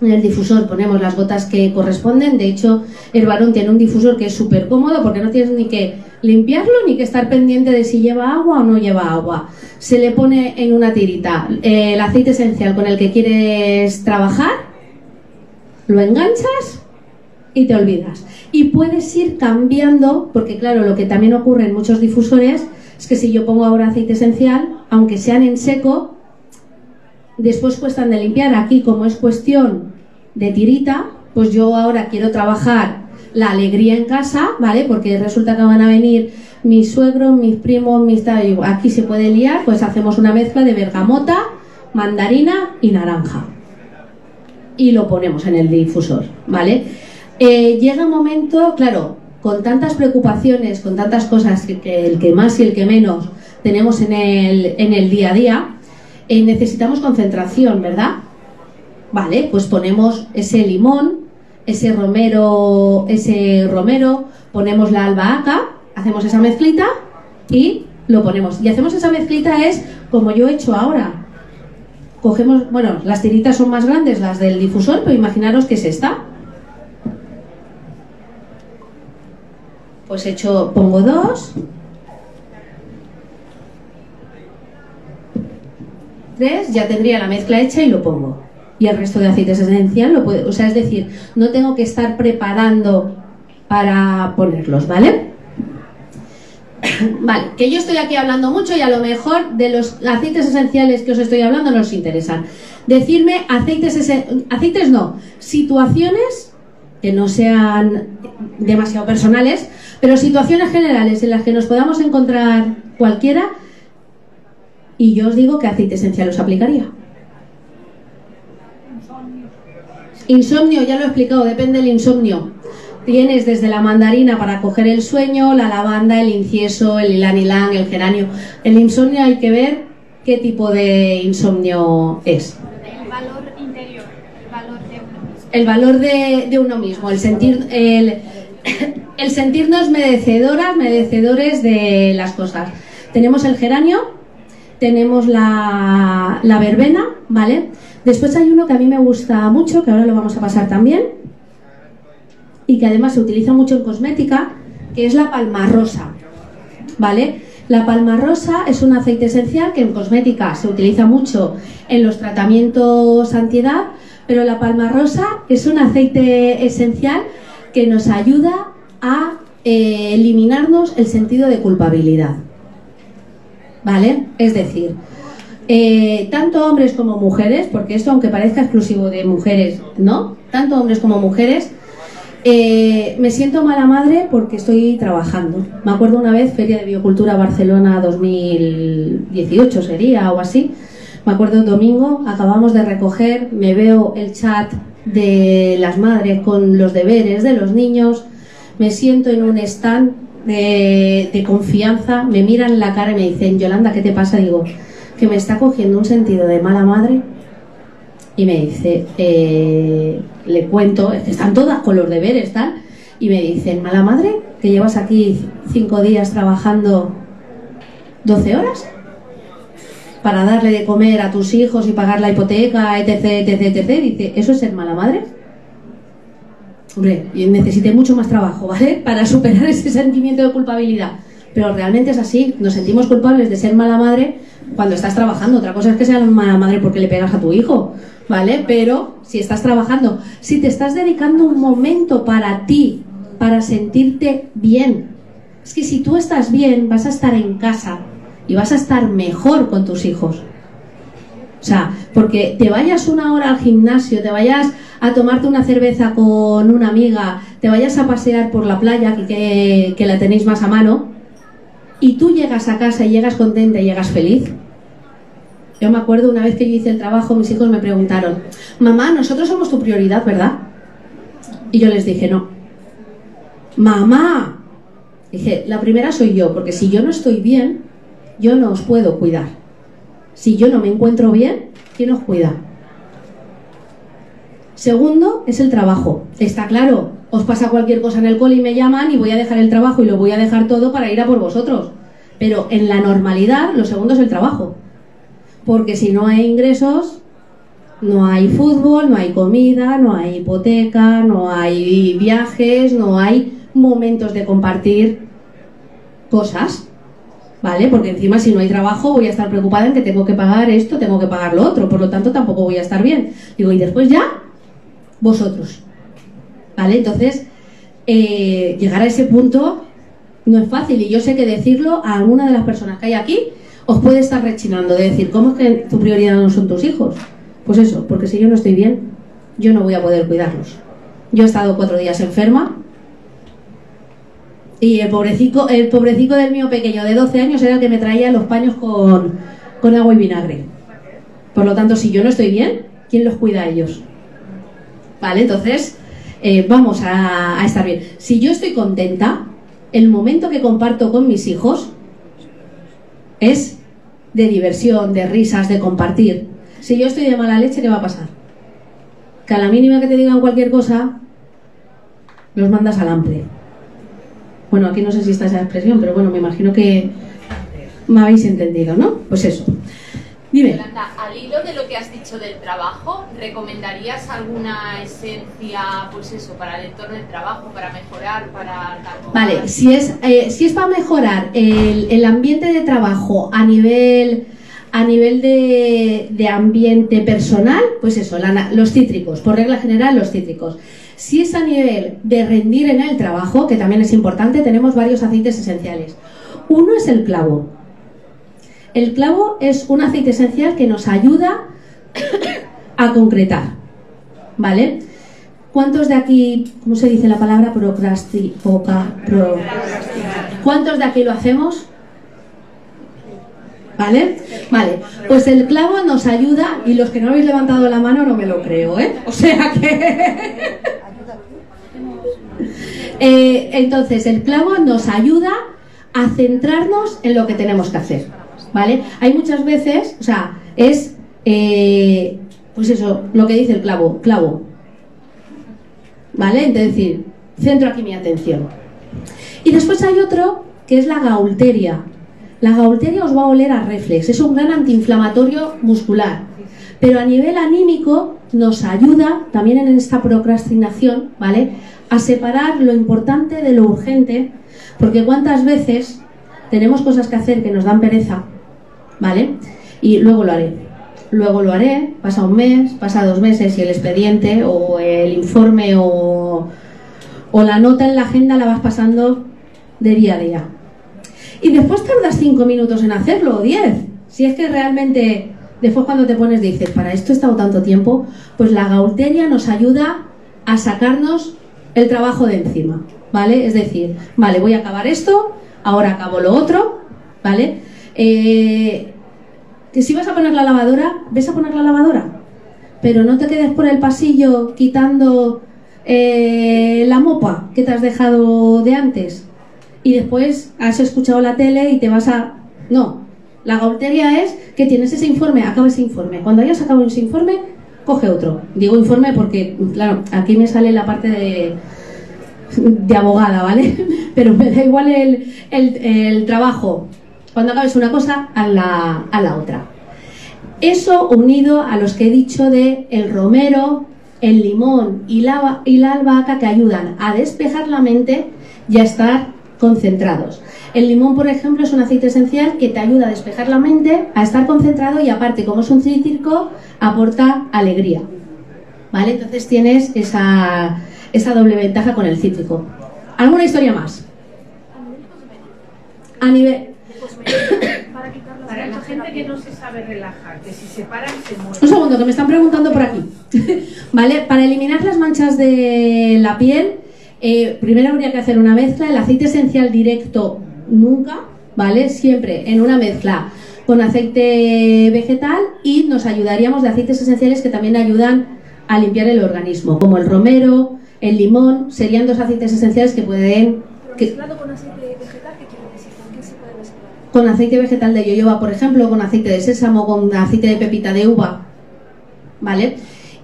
Speaker 2: En el difusor ponemos las gotas que corresponden. De hecho, el varón tiene un difusor que es súper cómodo porque no tienes ni que limpiarlo ni que estar pendiente de si lleva agua o no lleva agua. Se le pone en una tirita el aceite esencial con el que quieres trabajar, lo enganchas y te olvidas. Y puedes ir cambiando, porque claro, lo que también ocurre en muchos difusores es que si yo pongo ahora aceite esencial, aunque sean en seco, después cuestan de limpiar. Aquí, como es cuestión de tirita, pues yo ahora quiero trabajar la alegría en casa, ¿vale? Porque resulta que van a venir mis suegros, mis primos, mis aquí se puede liar, pues hacemos una mezcla de bergamota, mandarina y naranja. Y lo ponemos en el difusor, ¿vale? Eh, llega un momento, claro, con tantas preocupaciones, con tantas cosas que, el que más y el que menos tenemos en el, en el día a día, eh, necesitamos concentración, ¿verdad? Vale, pues ponemos ese limón, ese romero, ese romero, ponemos la albahaca, hacemos esa mezclita y lo ponemos. Y hacemos esa mezclita es como yo he hecho ahora. Cogemos, bueno, las tiritas son más grandes, las del difusor, pero imaginaros que es esta. Pues he hecho, pongo dos, tres, ya tendría la mezcla hecha y lo pongo y el resto de aceites esencial lo puede, o sea, es decir, no tengo que estar preparando para ponerlos, ¿vale? Vale, que yo estoy aquí hablando mucho y a lo mejor de los aceites esenciales que os estoy hablando no os interesan. Decirme aceites, aceites no, situaciones que no sean demasiado personales, pero situaciones generales en las que nos podamos encontrar cualquiera y yo os digo que aceite esencial os aplicaría. Insomnio, ya lo he explicado, depende del insomnio. Tienes desde la mandarina para coger el sueño, la lavanda, el incienso, el ilanilán, el geranio. El insomnio hay que ver qué tipo de insomnio es.
Speaker 5: El valor interior, el valor de uno mismo.
Speaker 2: El valor de, uno mismo, el sentir, el, sentirnos merecedoras, merecedores de las cosas. Tenemos el geranio, tenemos la, la verbena, ¿vale? Después hay uno que a mí me gusta mucho, que ahora lo vamos a pasar también, y que además se utiliza mucho en cosmética, que es la palma rosa. ¿Vale? La palma rosa es un aceite esencial que en cosmética se utiliza mucho en los tratamientos antiedad, pero la palma rosa es un aceite esencial que nos ayuda a eh, eliminarnos el sentido de culpabilidad. ¿Vale? Es decir, eh, tanto hombres como mujeres, porque esto aunque parezca exclusivo de mujeres, ¿no? Tanto hombres como mujeres, eh, me siento mala madre porque estoy trabajando. Me acuerdo una vez, Feria de Biocultura Barcelona 2018 sería o así. Me acuerdo un domingo, acabamos de recoger, me veo el chat de las madres con los deberes de los niños, me siento en un stand de, confianza, me miran la cara y me dicen, Yolanda, ¿qué te pasa? Digo, que me está cogiendo un sentido de mala madre y me dice, eh, le cuento, están todas con los deberes, tal, y me dicen, mala madre, que llevas aquí cinco días trabajando 12 horas para darle de comer a tus hijos y pagar la hipoteca, etc, etc, etc. Dice, ¿eso es ser mala madre? Hombre, necesité mucho más trabajo, ¿vale? Para superar ese sentimiento de culpabilidad. Pero realmente es así, nos sentimos culpables de ser mala madre cuando estás trabajando. Otra cosa es que sea mala madre porque le pegas a tu hijo, ¿vale? Pero si estás trabajando, si te estás dedicando un momento para ti, para sentirte bien, es que si tú estás bien, vas a estar en casa y vas a estar mejor con tus hijos. O sea, porque te vayas una hora al gimnasio, te vayas a tomarte una cerveza con una amiga, te vayas a pasear por la playa, que, que la tenéis más a mano, y tú llegas a casa y llegas contenta y llegas feliz. Yo me acuerdo una vez que yo hice el trabajo, mis hijos me preguntaron, mamá, nosotros somos tu prioridad, ¿verdad? Y yo les dije, no. Mamá, dije, la primera soy yo, porque si yo no estoy bien, yo no os puedo cuidar. Si yo no me encuentro bien, ¿quién os cuida? Segundo es el trabajo. Está claro, os pasa cualquier cosa en el cole y me llaman y voy a dejar el trabajo y lo voy a dejar todo para ir a por vosotros. Pero en la normalidad, lo segundo es el trabajo. Porque si no hay ingresos, no hay fútbol, no hay comida, no hay hipoteca, no hay viajes, no hay momentos de compartir cosas. ¿Vale? Porque encima si no hay trabajo voy a estar preocupada en que tengo que pagar esto, tengo que pagar lo otro, por lo tanto tampoco voy a estar bien. Digo, y después ya, vosotros. ¿Vale? Entonces, eh, llegar a ese punto no es fácil y yo sé que decirlo a alguna de las personas que hay aquí os puede estar rechinando de decir, ¿cómo es que tu prioridad no son tus hijos? Pues eso, porque si yo no estoy bien, yo no voy a poder cuidarlos. Yo he estado cuatro días enferma y el pobrecito, el pobrecito del mío pequeño de 12 años era el que me traía los paños con, con agua y vinagre. Por lo tanto, si yo no estoy bien, ¿quién los cuida a ellos? ¿Vale? Entonces, eh, vamos a, a estar bien. Si yo estoy contenta, el momento que comparto con mis hijos es de diversión, de risas, de compartir. Si yo estoy de mala leche, ¿qué va a pasar? Que a la mínima que te digan cualquier cosa, los mandas al hambre. Bueno, aquí no sé si está esa expresión, pero bueno, me imagino que me habéis entendido, ¿no? Pues eso. Dime.
Speaker 6: Yolanda, al hilo de lo que has dicho del trabajo, ¿recomendarías alguna esencia, pues eso, para el entorno del trabajo, para mejorar, para...
Speaker 2: Vale, si es, eh, si es para mejorar el, el ambiente de trabajo a nivel a nivel de, de ambiente personal, pues eso, la- los cítricos, por regla general los cítricos. Si es a nivel de rendir en el trabajo, que también es importante, tenemos varios aceites esenciales. Uno es el clavo. El clavo es un aceite esencial que nos ayuda a concretar. ¿Vale? ¿Cuántos de aquí, cómo se dice la palabra? Procrasti, ¿Cuántos de aquí lo hacemos? ¿Vale? Vale, pues el clavo nos ayuda y los que no habéis levantado la mano no me lo creo, ¿eh? O sea que... Eh, entonces, el clavo nos ayuda a centrarnos en lo que tenemos que hacer, ¿vale? Hay muchas veces, o sea, es, eh, pues eso, lo que dice el clavo, clavo, ¿vale? Es decir, centro aquí mi atención. Y después hay otro que es la gaulteria. La gaulteria os va a oler a reflex, es un gran antiinflamatorio muscular. Pero a nivel anímico nos ayuda también en esta procrastinación, ¿vale? A separar lo importante de lo urgente, porque cuántas veces tenemos cosas que hacer que nos dan pereza, ¿vale? Y luego lo haré. Luego lo haré, pasa un mes, pasa dos meses y el expediente o el informe o, o la nota en la agenda la vas pasando de día a día. Y después tardas cinco minutos en hacerlo, o diez. Si es que realmente después cuando te pones dices, para esto he estado tanto tiempo, pues la gaulteria nos ayuda a sacarnos el trabajo de encima, ¿vale? Es decir, vale, voy a acabar esto, ahora acabo lo otro, ¿vale? Eh, que si vas a poner la lavadora, ves a poner la lavadora, pero no te quedes por el pasillo quitando eh, la mopa que te has dejado de antes y después has escuchado la tele y te vas a... No, la gaulteria es que tienes ese informe, acaba ese informe. Cuando hayas acabado ese informe, coge otro. Digo informe porque, claro, aquí me sale la parte de, de abogada, ¿vale? Pero me da igual el, el, el trabajo. Cuando acabes una cosa, a la, a la otra. Eso unido a los que he dicho de el romero, el limón y la, y la albahaca que ayudan a despejar la mente y a estar concentrados. El limón, por ejemplo, es un aceite esencial que te ayuda a despejar la mente, a estar concentrado y aparte, como es un cítrico, aporta alegría. ¿Vale? Entonces tienes esa, esa doble ventaja con el cítrico. ¿Alguna historia más? A nivel...
Speaker 7: Para la gente que no se sabe relajar, que si se paran se
Speaker 2: Un
Speaker 7: mueren.
Speaker 2: segundo, que me están preguntando por aquí. ¿Vale? Para eliminar las manchas de la piel, eh, primero habría que hacer una mezcla. El aceite esencial directo nunca, ¿vale? Siempre en una mezcla con aceite vegetal y nos ayudaríamos de aceites esenciales que también ayudan a limpiar el organismo, como el romero, el limón, serían dos aceites esenciales que pueden... Que,
Speaker 8: Mezclado con aceite vegetal, ¿qué quiere decir? ¿Con qué se puede mezclar?
Speaker 2: con aceite vegetal de yoyoba, por ejemplo, con aceite de sésamo, con aceite de pepita de uva. ¿Vale?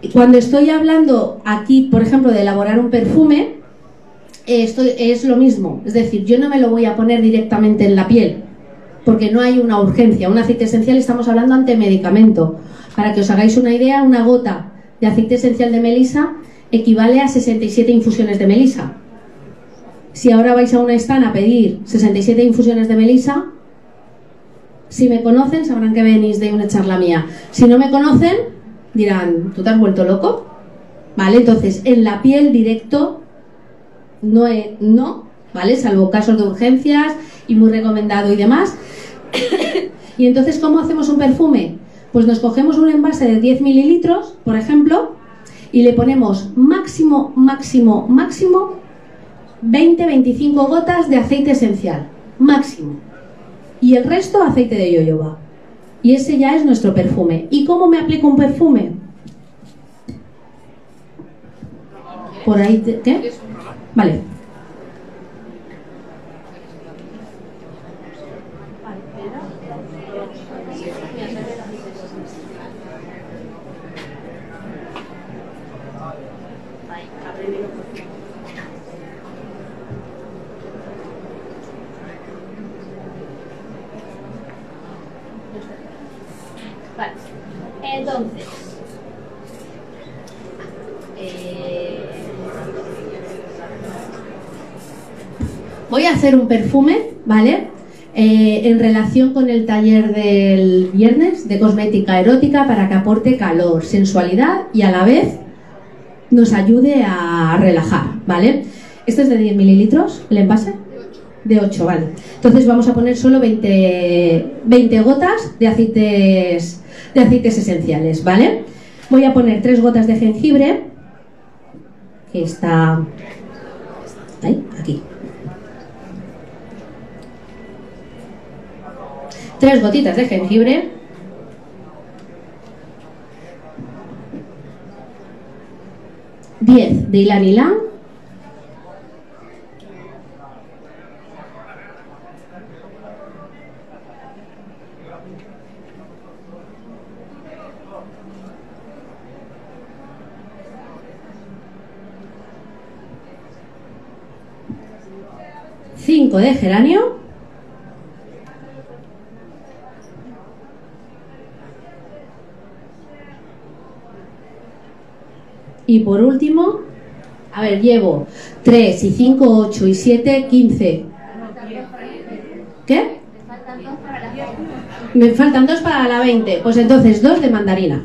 Speaker 2: Y Cuando estoy hablando aquí, por ejemplo, de elaborar un perfume, esto es lo mismo. Es decir, yo no me lo voy a poner directamente en la piel, porque no hay una urgencia. Un aceite esencial estamos hablando ante medicamento. Para que os hagáis una idea, una gota de aceite esencial de melisa equivale a 67 infusiones de melisa. Si ahora vais a una stand a pedir 67 infusiones de melisa, si me conocen sabrán que venís de una charla mía. Si no me conocen, dirán, ¿tú te has vuelto loco? ¿Vale? Entonces, en la piel directo no, no ¿vale? Salvo casos de urgencias y muy recomendado y demás. y entonces, ¿cómo hacemos un perfume? Pues nos cogemos un envase de 10 mililitros, por ejemplo, y le ponemos máximo, máximo, máximo 20-25 gotas de aceite esencial. Máximo. Y el resto aceite de yoyoba. Y ese ya es nuestro perfume. ¿Y cómo me aplico un perfume? Por ahí, ¿qué? Vale.
Speaker 8: Entonces. eh,
Speaker 2: Voy a hacer un perfume, ¿vale? Eh, en relación con el taller del viernes de cosmética erótica para que aporte calor, sensualidad y a la vez nos ayude a relajar, ¿vale? Este es de 10 mililitros, el envase. De 8, vale. Entonces vamos a poner solo 20, 20 gotas de aceites, de aceites esenciales, ¿vale? Voy a poner 3 gotas de jengibre, que está ahí, aquí. Tres gotitas de jengibre. Diez de ylang. Cinco de geranio. Y por último, a ver, llevo 3 y 5, 8 y 7, 15. ¿Qué? Me faltan dos para la 20. Pues entonces dos de mandarina.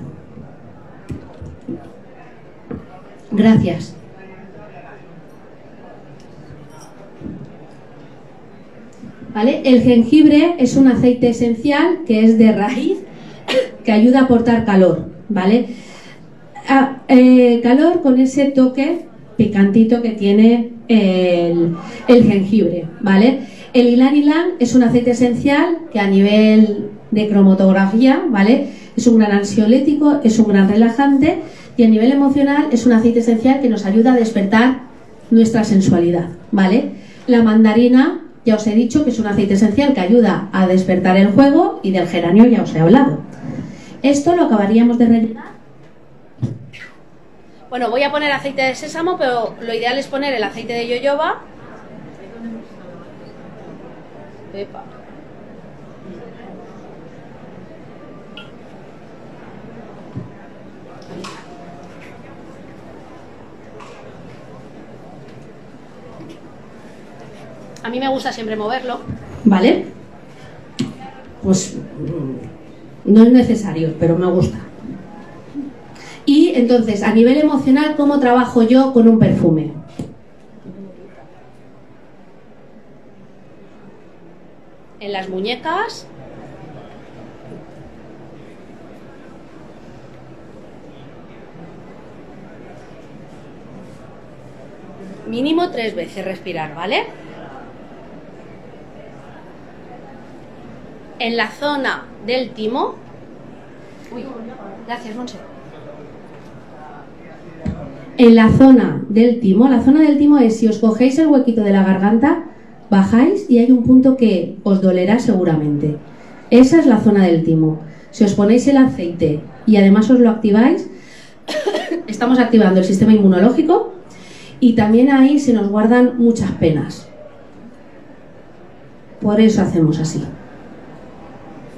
Speaker 2: Gracias. ¿Vale? El jengibre es un aceite esencial que es de raíz que ayuda a aportar calor, ¿vale? Ah, eh, calor con ese toque picantito que tiene el, el jengibre, ¿vale? El ylang es un aceite esencial que a nivel de cromatografía, ¿vale? Es un gran ansiolítico, es un gran relajante y a nivel emocional es un aceite esencial que nos ayuda a despertar nuestra sensualidad, ¿vale? La mandarina, ya os he dicho que es un aceite esencial que ayuda a despertar el juego y del geranio ya os he hablado. Esto lo acabaríamos de rellenar
Speaker 4: Bueno, voy a poner aceite de sésamo, pero lo ideal es poner el aceite de yoyoba. Epa. A mí me gusta siempre moverlo.
Speaker 2: ¿Vale? Pues mm, no es necesario, pero me gusta. Y entonces, a nivel emocional, ¿cómo trabajo yo con un perfume?
Speaker 4: En las muñecas. Mínimo tres veces respirar, ¿vale? En la zona del timo. Uy, gracias, Monse.
Speaker 2: En la zona del timo, la zona del timo es si os cogéis el huequito de la garganta, bajáis y hay un punto que os dolerá seguramente. Esa es la zona del timo. Si os ponéis el aceite y además os lo activáis, estamos activando el sistema inmunológico y también ahí se nos guardan muchas penas. Por eso hacemos así.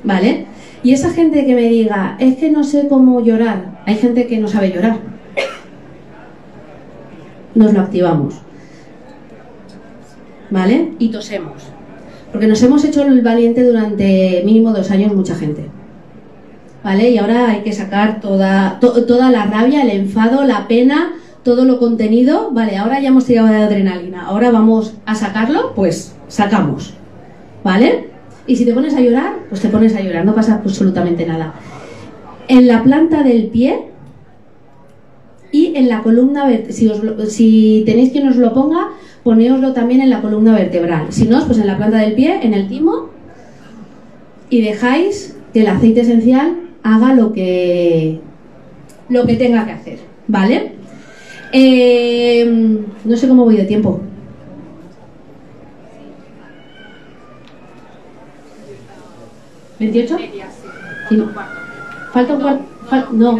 Speaker 2: ¿Vale? Y esa gente que me diga, es que no sé cómo llorar, hay gente que no sabe llorar. Nos lo activamos. ¿Vale? Y tosemos. Porque nos hemos hecho el valiente durante mínimo dos años mucha gente. ¿Vale? Y ahora hay que sacar toda, to- toda la rabia, el enfado, la pena, todo lo contenido. Vale, ahora ya hemos tirado de adrenalina. Ahora vamos a sacarlo, pues sacamos. ¿Vale? Y si te pones a llorar, pues te pones a llorar, no pasa absolutamente nada. En la planta del pie y en la columna vertebral, si, os lo- si tenéis quien os lo ponga, poneoslo también en la columna vertebral. Si no, pues en la planta del pie, en el timo, y dejáis que el aceite esencial haga lo que, lo que tenga que hacer. ¿Vale? Eh, no sé cómo voy de tiempo. ¿28?
Speaker 6: Media, sí.
Speaker 2: Sí.
Speaker 6: Un cuarto.
Speaker 2: Falta un cuarto. fal- no,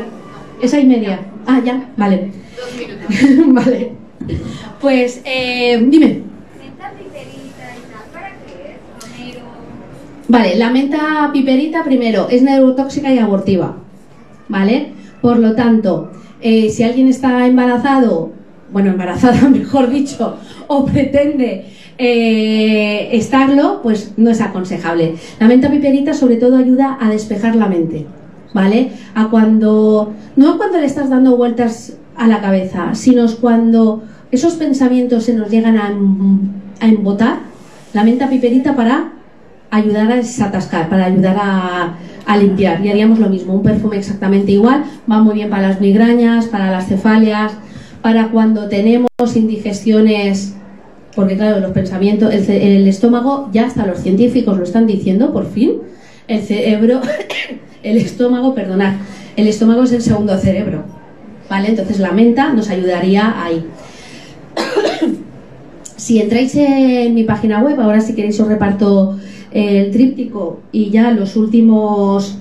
Speaker 2: esa y media. Ah, ya, vale.
Speaker 6: Dos minutos.
Speaker 2: vale. Pues, eh, dime.
Speaker 5: Piperita.
Speaker 2: Vale, la menta piperita primero es neurotóxica y abortiva. ¿Vale? Por lo tanto, eh, si alguien está embarazado, bueno, embarazada mejor dicho, o pretende eh, estarlo, pues no es aconsejable. La menta piperita sobre todo ayuda a despejar la mente. ¿Vale? A cuando, no cuando le estás dando vueltas a la cabeza, sino cuando esos pensamientos se nos llegan a, em- a embotar, la menta piperita para ayudar a desatascar, para ayudar a, a limpiar. Y haríamos lo mismo, un perfume exactamente igual, va muy bien para las migrañas, para las cefalias, para cuando tenemos indigestiones, porque claro, los pensamientos, el, el estómago, ya hasta los científicos lo están diciendo, por fin, el cerebro, el estómago, perdonad, el estómago es el segundo cerebro, ¿vale? Entonces la menta nos ayudaría ahí. Si entráis en mi página web, ahora si queréis os reparto el tríptico y ya los últimos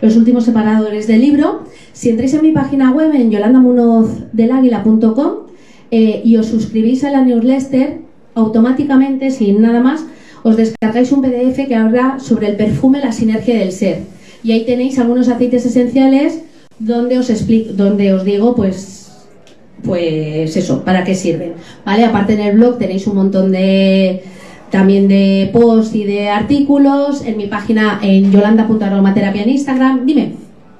Speaker 2: los últimos separadores del libro. Si entráis en mi página web en yolandamunozdelaguila.com eh, y os suscribís a la newsletter, automáticamente, sin nada más, os descargáis un PDF que habla sobre el perfume La sinergia del ser. Y ahí tenéis algunos aceites esenciales donde os explico, donde os digo, pues pues eso, para qué sirven. ¿Vale? Aparte en el blog tenéis un montón de también de posts y de artículos en mi página en yolanda.aromaterapia en Instagram. Dime.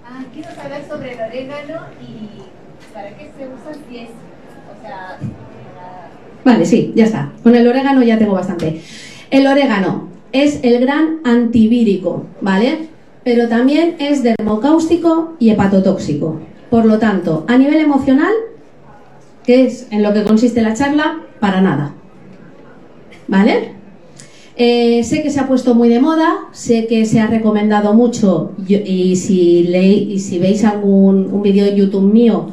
Speaker 8: Ah, quiero saber sobre el orégano y para qué se usa si es, o sea, para-
Speaker 2: Vale, sí, ya está. Con el orégano ya tengo bastante. El orégano es el gran antivírico, ¿vale? Pero también es dermocáustico y hepatotóxico. Por lo tanto, a nivel emocional, que es en lo que consiste la charla, para nada. ¿Vale? Eh, sé que se ha puesto muy de moda, sé que se ha recomendado mucho y, si leí- y si veis algún un vídeo en YouTube mío,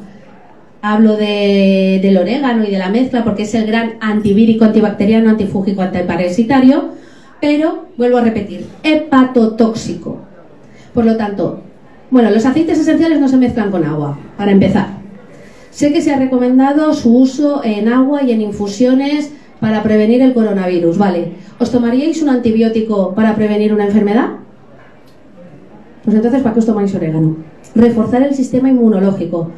Speaker 2: hablo de- del orégano y de la mezcla porque es el gran antivírico, antibacteriano, antifúngico, antiparasitario, pero vuelvo a repetir, hepatotóxico. Por lo tanto, bueno, los aceites esenciales no se mezclan con agua, para empezar. Sé que se ha recomendado su uso en agua y en infusiones para prevenir el coronavirus, ¿vale? ¿Os tomaríais un antibiótico para prevenir una enfermedad? Pues entonces, ¿para qué os tomáis orégano? Reforzar el sistema inmunológico.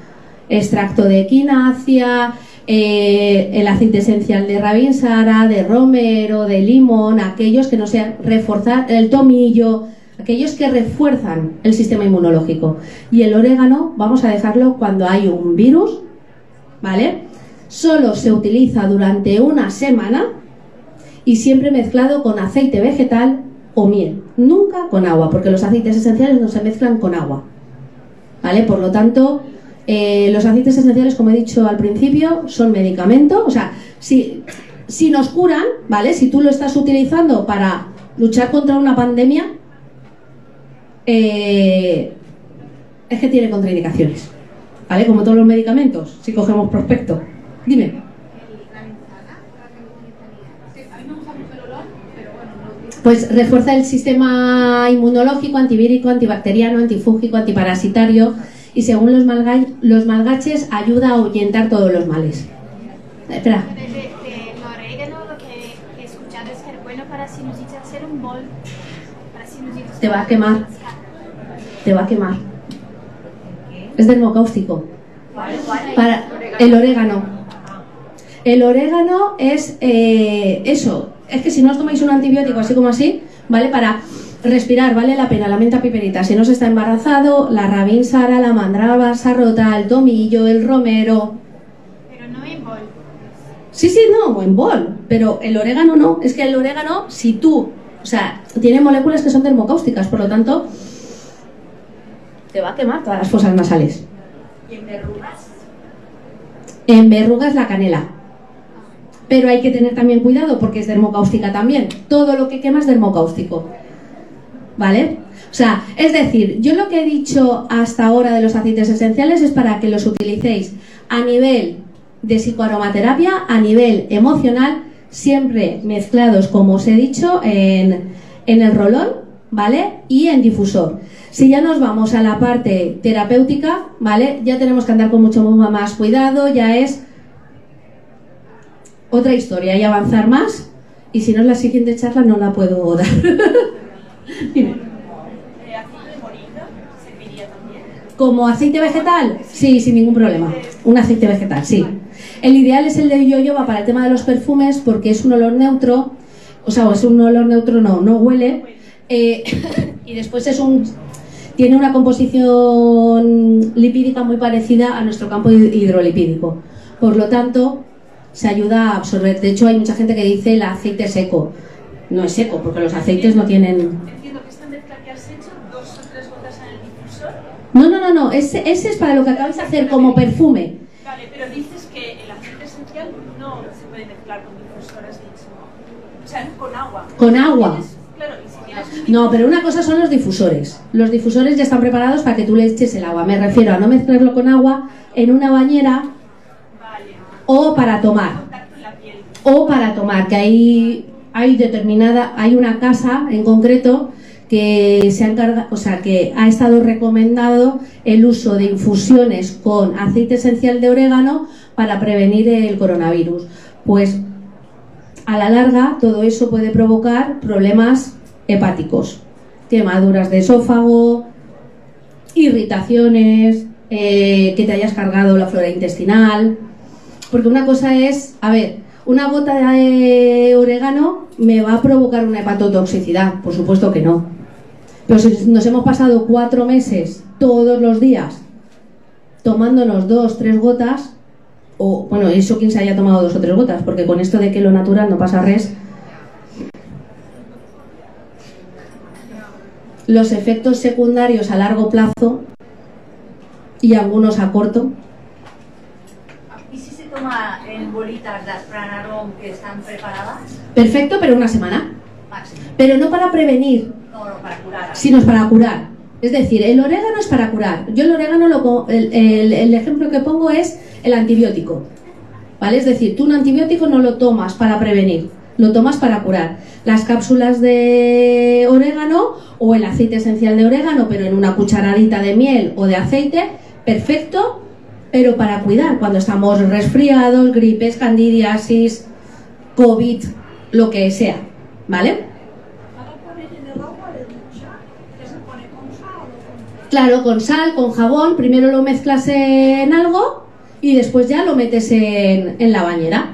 Speaker 2: Extracto de equinacia, eh, el aceite esencial de rabinsara, de romero, de limón, aquellos que no sean reforzar el tomillo, aquellos que refuerzan el sistema inmunológico. Y el orégano vamos a dejarlo cuando hay un virus, ¿vale? Solo se utiliza durante una semana y siempre mezclado con aceite vegetal o miel, nunca con agua, porque los aceites esenciales no se mezclan con agua. ¿Vale? Por lo tanto, eh, los aceites esenciales, como he dicho al principio, son medicamento. O sea, si, si nos curan, ¿vale? Si tú lo estás utilizando para luchar contra una pandemia, eh, es que tiene contraindicaciones. ¿Vale? Como todos los medicamentos, si cogemos prospecto. Dime.
Speaker 6: Sí, a mí me gusta mucho el olor
Speaker 2: pues refuerza el sistema inmunológico, antivírico, antibacteriano, antifúngico, antiparasitario y según los, malga los malgaches ayuda a ahuyentar todos los males. Espera. Te va a quemar. Te va a quemar. Es dermocáustico. Para el orégano. El orégano es eh, eso. Es que si no os tomáis un antibiótico así como así, ¿vale? Para respirar, vale la pena. La menta piperita. Si no se está embarazado, la rabinsara, la mandraba, sarrota, el tomillo, el romero.
Speaker 9: Pero no en bol.
Speaker 2: Sí, sí, no, en bol. Pero el orégano no. Es que el orégano, si tú. O sea, tiene moléculas que son termocáusticas, por lo tanto, te va a quemar todas las fosas nasales.
Speaker 8: ¿Y en verrugas?
Speaker 2: En verrugas la canela. Pero hay que tener también cuidado porque es dermocáustica también. Todo lo que quema es dermocáustico. ¿Vale? O sea, es decir, yo lo que he dicho hasta ahora de los aceites esenciales es para que los utilicéis a nivel de psicoaromaterapia, a nivel emocional, siempre mezclados, como os he dicho, en, en el rolón, ¿vale? Y en difusor. Si ya nos vamos a la parte terapéutica, ¿vale? Ya tenemos que andar con mucho más cuidado, ya es otra historia y avanzar más. Y si no, la siguiente charla no la puedo dar. ¿Como aceite vegetal? Sí, sin ningún problema. Un aceite vegetal, sí. El ideal es el de yoyoba para el tema de los perfumes porque es un olor neutro, o sea, es un olor neutro, no, no huele. eh, y después es un tiene una composición lipídica muy parecida a nuestro campo hid- hidrolipídico. Por lo tanto, se ayuda a absorber. De hecho, hay mucha gente que dice el aceite seco. No es seco, porque los aceites no tienen.
Speaker 7: Entiendo que esta mezcla que has hecho, dos o tres gotas en el difusor.
Speaker 2: No, no, no, no. Ese, ese es para lo que acabáis de hacer como perfume.
Speaker 7: Vale, pero dices que el aceite esencial no se puede mezclar con difusor, has dicho. O sea, con agua.
Speaker 2: Con agua. No, pero una cosa son los difusores. Los difusores ya están preparados para que tú le eches el agua. Me refiero a no mezclarlo con agua en una bañera
Speaker 7: Vale,
Speaker 2: o para tomar. o para tomar, que hay, hay determinada, hay una casa en concreto que se ha encarga- o sea, que ha estado recomendado el uso de infusiones con aceite esencial de orégano para prevenir el coronavirus. Pues a la larga todo eso puede provocar problemas hepáticos, quemaduras de esófago, irritaciones, eh, que te hayas cargado la flora intestinal. Porque una cosa es, a ver, una gota de orégano me va a provocar una hepatotoxicidad, por supuesto que no. Pero si nos hemos pasado cuatro meses todos los días tomándonos dos, tres gotas, o bueno, eso quien se haya tomado dos o tres gotas, porque con esto de que lo natural no pasa res, los efectos secundarios a largo plazo y algunos a corto
Speaker 8: ¿Y si se toma en bolitas de aspranarum que están preparadas?
Speaker 2: Perfecto, pero una semana.
Speaker 8: Máximo.
Speaker 2: Pero no para prevenir,
Speaker 8: No, no, para curar.
Speaker 2: sino para curar. Es decir, el orégano es para curar. Yo el orégano, lo, el, el- el ejemplo que pongo es el antibiótico. ¿Vale? Es decir, tú un antibiótico no lo tomas para prevenir, lo tomas para curar. Las cápsulas de orégano o el aceite esencial de orégano, pero en una cucharadita de miel o de aceite, perfecto, pero para cuidar cuando estamos resfriados, gripes, candidiasis, COVID, lo que sea. ¿Vale? Claro, con sal, con jabón, primero lo mezclas en algo y después ya lo metes en, en la bañera.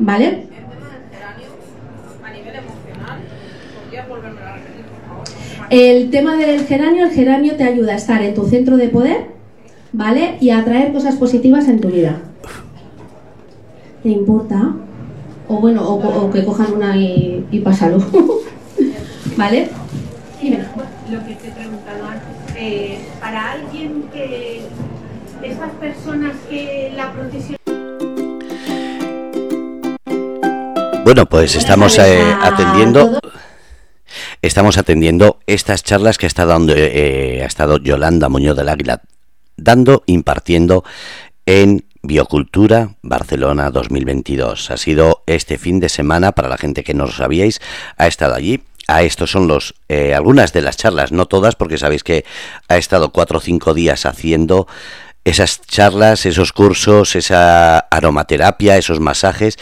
Speaker 2: ¿Vale?
Speaker 10: El tema del geranio, a nivel emocional, ¿podrías volverme a repetir, por favor?
Speaker 2: El geranio, el geranio te ayuda a estar en tu centro de poder, ¿vale? Y a atraer cosas positivas en tu vida. ¿Te importa? O bueno, o, o que cojan una y, y pásalo. ¿Vale? Dime.
Speaker 7: Lo que te he preguntado antes, eh, para alguien que estas personas que la procesión
Speaker 1: Bueno, pues estamos eh, atendiendo. Estamos atendiendo estas charlas que está dando, eh, ha estado Yolanda Muñoz del Águila dando, impartiendo en Biocultura Barcelona 2022. Ha sido este fin de semana, para la gente que no lo sabíais, ha estado allí. A estos son los eh, algunas de las charlas, no todas, porque sabéis que ha estado cuatro o cinco días haciendo esas charlas, esos cursos, esa aromaterapia, esos masajes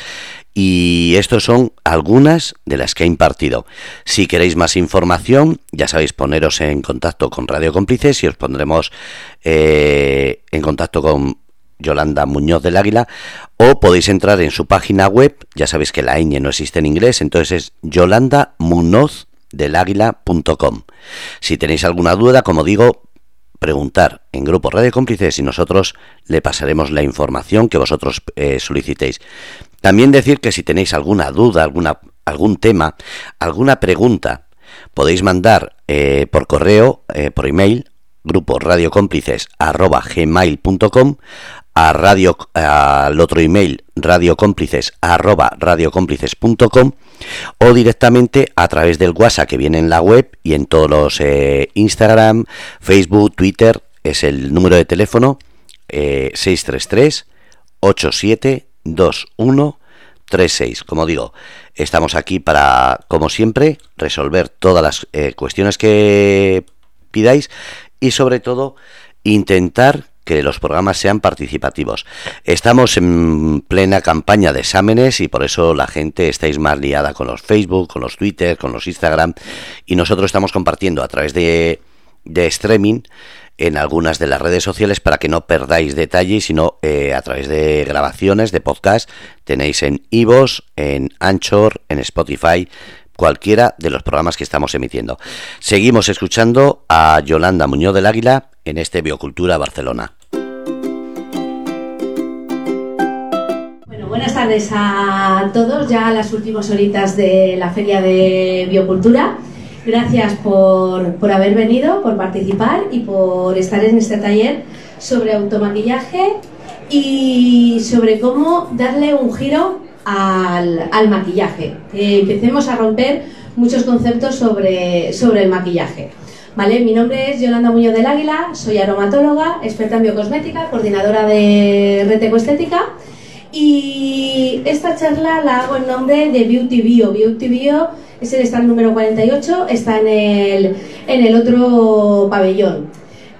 Speaker 1: y estos son algunas de las que ha impartido. Si queréis más información, ya sabéis poneros en contacto con Radio Cómplices y os pondremos eh, en contacto con Yolanda Muñoz del Águila o podéis entrar en su página web, ya sabéis que la ñ no existe en inglés, entonces es yolandamunozdelaguila.com. Si tenéis alguna duda, como digo, preguntar en Grupo Radio Cómplices y nosotros le pasaremos la información que vosotros eh, solicitéis. También decir que si tenéis alguna duda, alguna, algún tema, alguna pregunta, podéis mandar eh, por correo, eh, por email, grupo radiocómplices.gmail.com a radio, al otro email radiocómplices radiocómplices.com o directamente a través del WhatsApp que viene en la web y en todos los eh, Instagram, Facebook, Twitter es el número de teléfono 633 87 2136. Como digo, estamos aquí para, como siempre, resolver todas las eh, cuestiones que pidáis y sobre todo intentar que los programas sean participativos. Estamos en plena campaña de exámenes y por eso la gente estáis más liada con los Facebook, con los Twitter, con los Instagram y nosotros estamos compartiendo a través de, de streaming en algunas de las redes sociales para que no perdáis detalles, sino eh, a través de grabaciones, de podcast, tenéis en Ivos, en Anchor, en Spotify, cualquiera de los programas que estamos emitiendo. Seguimos escuchando a Yolanda Muñoz del Águila en este Biocultura Barcelona.
Speaker 2: Buenas tardes a todos, ya las últimas horitas de la Feria de Biocultura. Gracias por, por, haber venido, por participar y por estar en este taller sobre automaquillaje y sobre cómo darle un giro al, al maquillaje. Empecemos a romper muchos conceptos sobre, sobre el maquillaje. ¿Vale? Mi nombre es Yolanda Muñoz del Águila, soy aromatóloga, experta en biocosmética, coordinadora de Reteco Estética y esta charla la hago en nombre de Beauty Bio. Beauty Bio es el stand número 48, está en el, en el otro pabellón.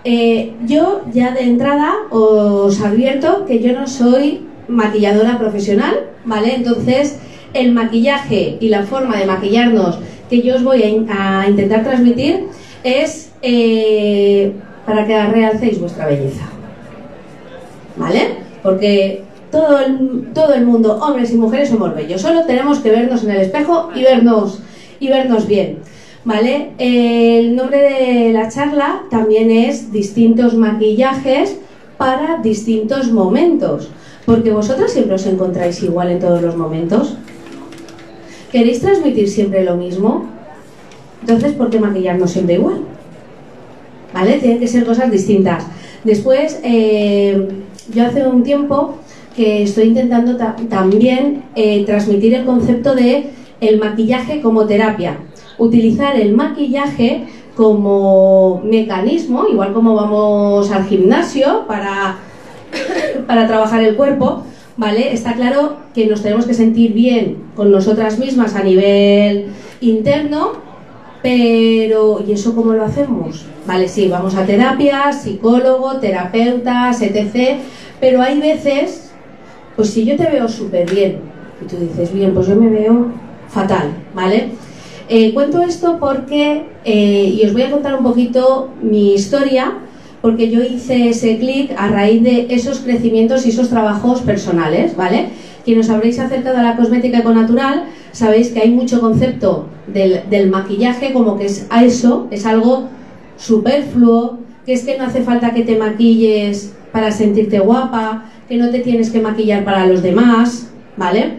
Speaker 2: Eh, yo ya de entrada os advierto que yo no soy maquilladora profesional, ¿vale? Entonces el maquillaje y la forma de maquillarnos que yo os voy a, intentar transmitir es eh, para que realcéis vuestra belleza, ¿vale? Porque todo el, todo el mundo, hombres y mujeres, somos bellos. Solo tenemos que vernos en el espejo y vernos, y vernos bien. ¿Vale? El nombre de la charla también es distintos maquillajes para distintos momentos. Porque vosotros siempre os encontráis igual en todos los momentos. ¿Queréis transmitir siempre lo mismo? Entonces, ¿por qué maquillarnos siempre igual? ¿Vale? Tienen que ser cosas distintas. Después, eh, yo hace un tiempo que estoy intentando ta también eh, transmitir el concepto de el maquillaje como terapia. Utilizar el maquillaje como mecanismo, igual como vamos al gimnasio para, para trabajar el cuerpo, ¿vale? Está claro que nos tenemos que sentir bien con nosotras mismas a nivel interno, pero ¿y eso cómo lo hacemos? Vale, sí, vamos a terapia, psicólogo, terapeutas, etc. Pero hay veces pues si yo te veo súper bien y tú dices, bien, pues yo me veo fatal, ¿vale? Eh, cuento esto porque, eh, y os voy a contar un poquito mi historia, porque yo hice ese clic a raíz de esos crecimientos y esos trabajos personales, ¿vale? Quienes os habréis acercado a la cosmética econatural, sabéis que hay mucho concepto del, del maquillaje como que es a eso, es algo superfluo, que es que no hace falta que te maquilles para sentirte guapa, que no te tienes que maquillar para los demás, ¿vale?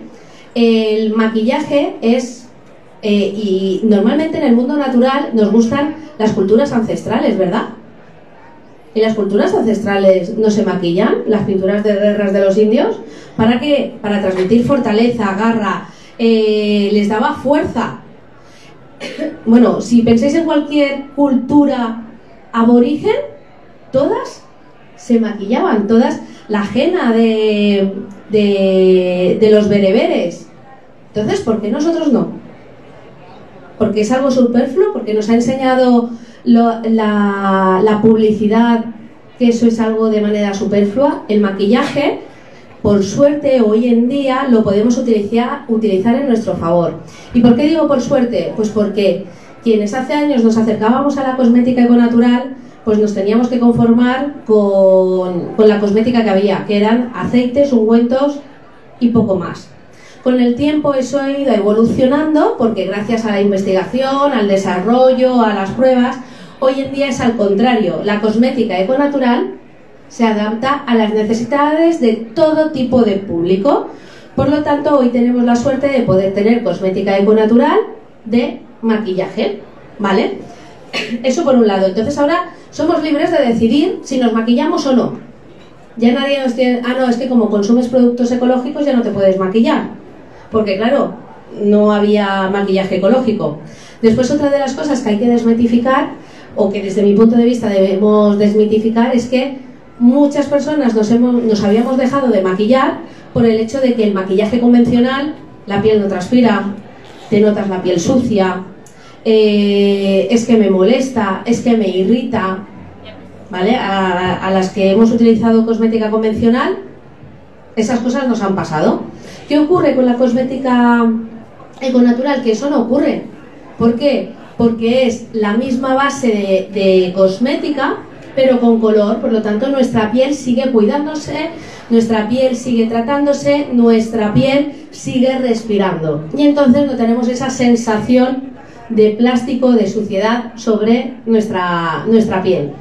Speaker 2: El maquillaje es, eh, y normalmente en el mundo natural nos gustan las culturas ancestrales, ¿verdad? Y las culturas ancestrales no se maquillan, las pinturas de guerras de los indios, ¿para qué? Para transmitir fortaleza, garra, eh, les daba fuerza. bueno, si pensáis en cualquier cultura aborigen, todas se maquillaban, todas la ajena de, de, de los bereberes. Entonces, ¿por qué nosotros no? Porque es algo superfluo, porque nos ha enseñado lo- la, la publicidad que eso es algo de manera superflua. El maquillaje, por suerte, hoy en día lo podemos utilizar, utilizar en nuestro favor. ¿Y por qué digo por suerte? Pues porque quienes hace años nos acercábamos a la cosmética econatural, pues nos teníamos que conformar con, con la cosmética que había, que eran aceites, ungüentos y poco más. Con el tiempo eso ha ido evolucionando porque gracias a la investigación, al desarrollo, a las pruebas, hoy en día es al contrario. La cosmética econatural se adapta a las necesidades de todo tipo de público. Por lo tanto, hoy tenemos la suerte de poder tener cosmética econatural de maquillaje, ¿vale? Eso por un lado. Entonces ahora somos libres de decidir si nos maquillamos o no. Ya nadie nos tiene... Ah, no, es que como consumes productos ecológicos ya no te puedes maquillar. Porque claro, no había maquillaje ecológico. Después otra de las cosas que hay que desmitificar, o que desde mi punto de vista debemos desmitificar, es que muchas personas nos, hemos, nos habíamos dejado de maquillar por el hecho de que el maquillaje convencional, la piel no transpira, te notas la piel sucia, eh, es que me molesta, es que me irrita, ¿vale? A, las que hemos utilizado cosmética convencional, esas cosas nos han pasado. ¿Qué ocurre con la cosmética econatural? Que eso no ocurre. ¿Por qué? Porque es la misma base de cosmética, pero con color, por lo tanto nuestra piel sigue cuidándose, nuestra piel sigue tratándose, nuestra piel sigue respirando. Y entonces no tenemos esa sensación de plástico, de suciedad sobre nuestra, nuestra piel.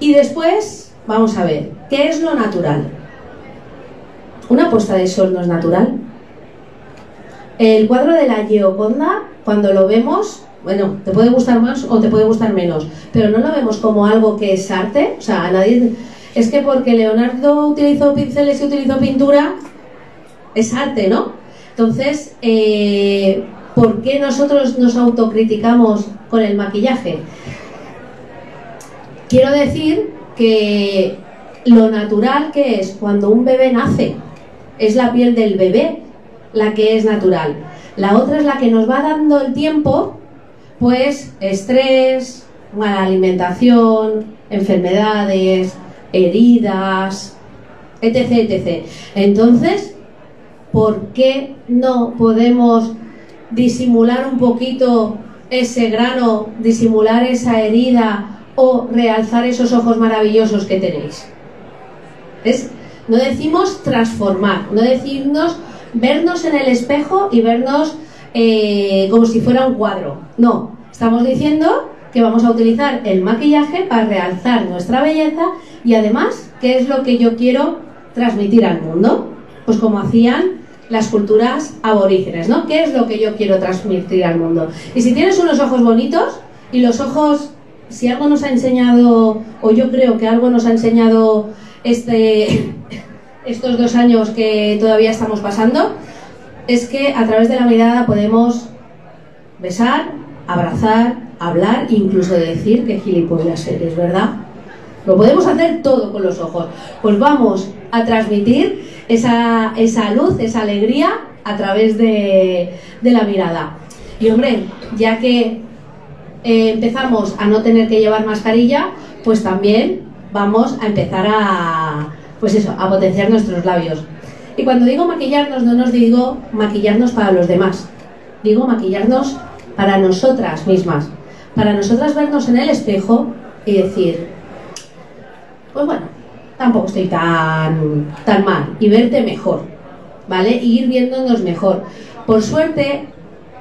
Speaker 2: Y después, vamos a ver, ¿qué es lo natural? ¿Una puesta de sol no es natural? El cuadro de la Gioconda, cuando lo vemos, bueno, te puede gustar más o te puede gustar menos, pero no lo vemos como algo que es arte. O sea, a nadie. Es que porque Leonardo utilizó pinceles y utilizó pintura, es arte, ¿no? Entonces, eh, ¿por qué nosotros nos autocriticamos con el maquillaje? Quiero decir que lo natural que es cuando un bebé nace es la piel del bebé la que es natural. La otra es la que nos va dando el tiempo, pues estrés, mala alimentación, enfermedades, heridas, etc, etc. Entonces, ¿por qué no podemos disimular un poquito ese grano, disimular esa herida o realzar esos ojos maravillosos que tenéis? Es, no decimos transformar, no decimos vernos en el espejo y vernos eh, como si fuera un cuadro. No, estamos diciendo que vamos a utilizar el maquillaje para realzar nuestra belleza y además, ¿qué es lo que yo quiero transmitir al mundo? Pues como hacían las culturas aborígenes, ¿no? ¿Qué es lo que yo quiero transmitir al mundo? Y si tienes unos ojos bonitos y los ojos, si algo nos ha enseñado, o yo creo que algo nos ha enseñado este, estos dos años que todavía estamos pasando, es que a través de la mirada podemos besar, abrazar, hablar, incluso decir que gilipollas eres, ¿verdad? Lo podemos hacer todo con los ojos. Pues vamos a transmitir esa, esa luz, esa alegría a través de, de la mirada. Y hombre, ya que eh, empezamos a no tener que llevar mascarilla, pues también vamos a empezar a, pues eso, a potenciar nuestros labios. Y cuando digo maquillarnos, no nos digo maquillarnos para los demás, digo maquillarnos para nosotras mismas, para nosotras vernos en el espejo y decir, pues bueno, tampoco estoy tan, tan mal, y verte mejor, ¿vale? Y ir viéndonos mejor. Por suerte,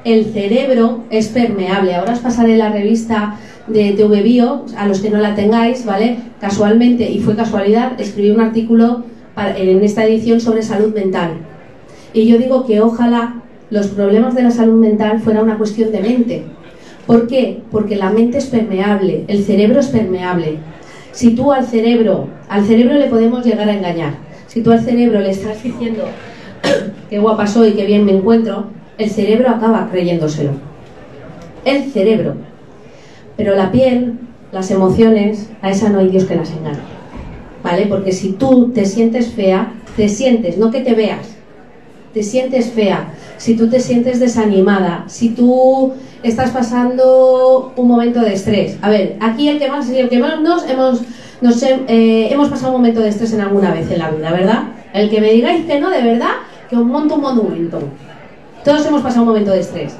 Speaker 2: el cerebro es permeable. Ahora os pasaré la revista de TV Bio, a los que no la tengáis, ¿vale? Casualmente, y fue casualidad, escribí un artículo en esta edición sobre salud mental. Y yo digo que ojalá los problemas de la salud mental fuera una cuestión de mente. ¿Por qué? Porque la mente es permeable, el cerebro es permeable. Si tú al cerebro, al cerebro le podemos llegar a engañar. Si tú al cerebro le estás diciendo qué guapa soy, qué bien me encuentro, el cerebro acaba creyéndoselo. El cerebro. Pero la piel, las emociones, a esa no hay Dios que las engañe. ¿vale? Porque si tú te sientes fea, te sientes, no que te veas, te sientes fea, si tú te sientes desanimada, si tú estás pasando un momento de estrés. A ver, aquí el que más y el que más nos hemos, nos eh, hemos pasado un momento de estrés en alguna vez en la vida, ¿verdad? El que me digáis que no, de verdad, que os monto un monumento. Todos hemos pasado un momento de estrés.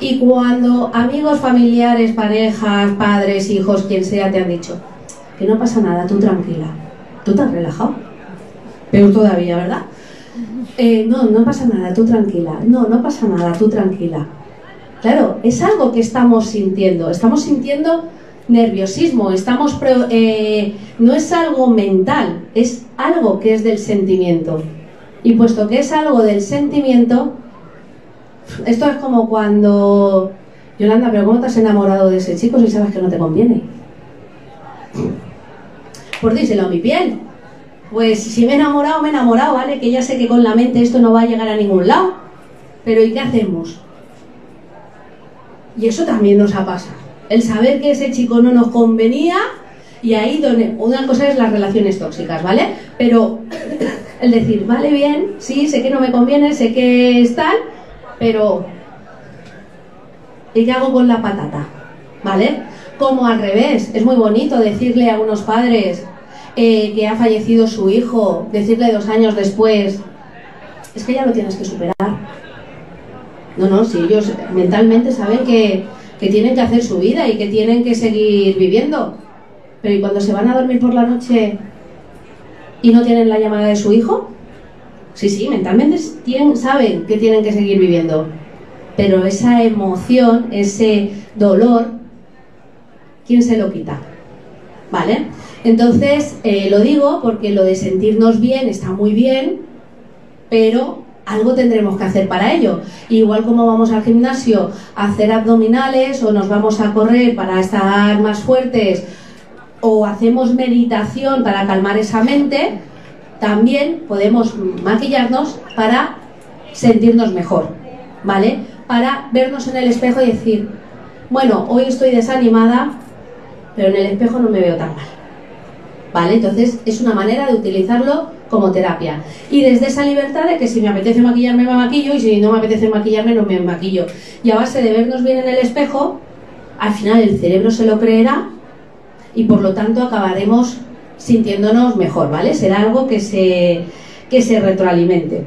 Speaker 2: Y cuando amigos, familiares, parejas, padres, hijos, quien sea, te han dicho que no pasa nada, tú tranquila, tú te has relajado. Peor todavía, ¿verdad? Eh, no, no pasa nada, tú tranquila. No, no pasa nada, tú tranquila. Claro, es algo que estamos sintiendo. Estamos sintiendo nerviosismo, estamos eh, no es algo mental, es algo que es del sentimiento. Y puesto que es algo del sentimiento, esto es como cuando Yolanda, pero ¿cómo te has enamorado de ese chico si sabes que no te conviene? Pues díselo a mi piel. Pues si me he enamorado, me he enamorado, ¿vale? Que ya sé que con la mente esto no va a llegar a ningún lado. Pero ¿y qué hacemos? Y eso también nos ha pasado. El saber que ese chico no nos convenía y ahí donde una cosa es las relaciones tóxicas, ¿vale? Pero el decir, vale bien, sí, sé que no me conviene, sé que es tal, pero ¿y qué hago con la patata? ¿Vale? Como al revés, es muy bonito decirle a unos padres eh, que ha fallecido su hijo, decirle dos años después, es que ya lo tienes que superar. No, no, si ellos mentalmente saben que, que tienen que hacer su vida y que tienen que seguir viviendo. Pero ¿y cuando se van a dormir por la noche y no tienen la llamada de su hijo? Sí, sí, mentalmente tienen, saben que tienen que seguir viviendo. Pero esa emoción, ese dolor, ¿quién se lo quita? ¿Vale? Entonces, eh, lo digo porque lo de sentirnos bien está muy bien, pero algo tendremos que hacer para ello. Igual como vamos al gimnasio a hacer abdominales o nos vamos a correr para estar más fuertes o hacemos meditación para calmar esa mente, también podemos maquillarnos para sentirnos mejor, ¿vale? Para vernos en el espejo y decir, bueno, hoy estoy desanimada, pero en el espejo no me veo tan mal. ¿Vale? Entonces es una manera de utilizarlo como terapia. Y desde esa libertad de que si me apetece maquillarme me maquillo y si no me apetece maquillarme no me maquillo. Y a base de vernos bien en el espejo, al final el cerebro se lo creerá y por lo tanto acabaremos sintiéndonos mejor, ¿vale? Será algo que se, que se retroalimente.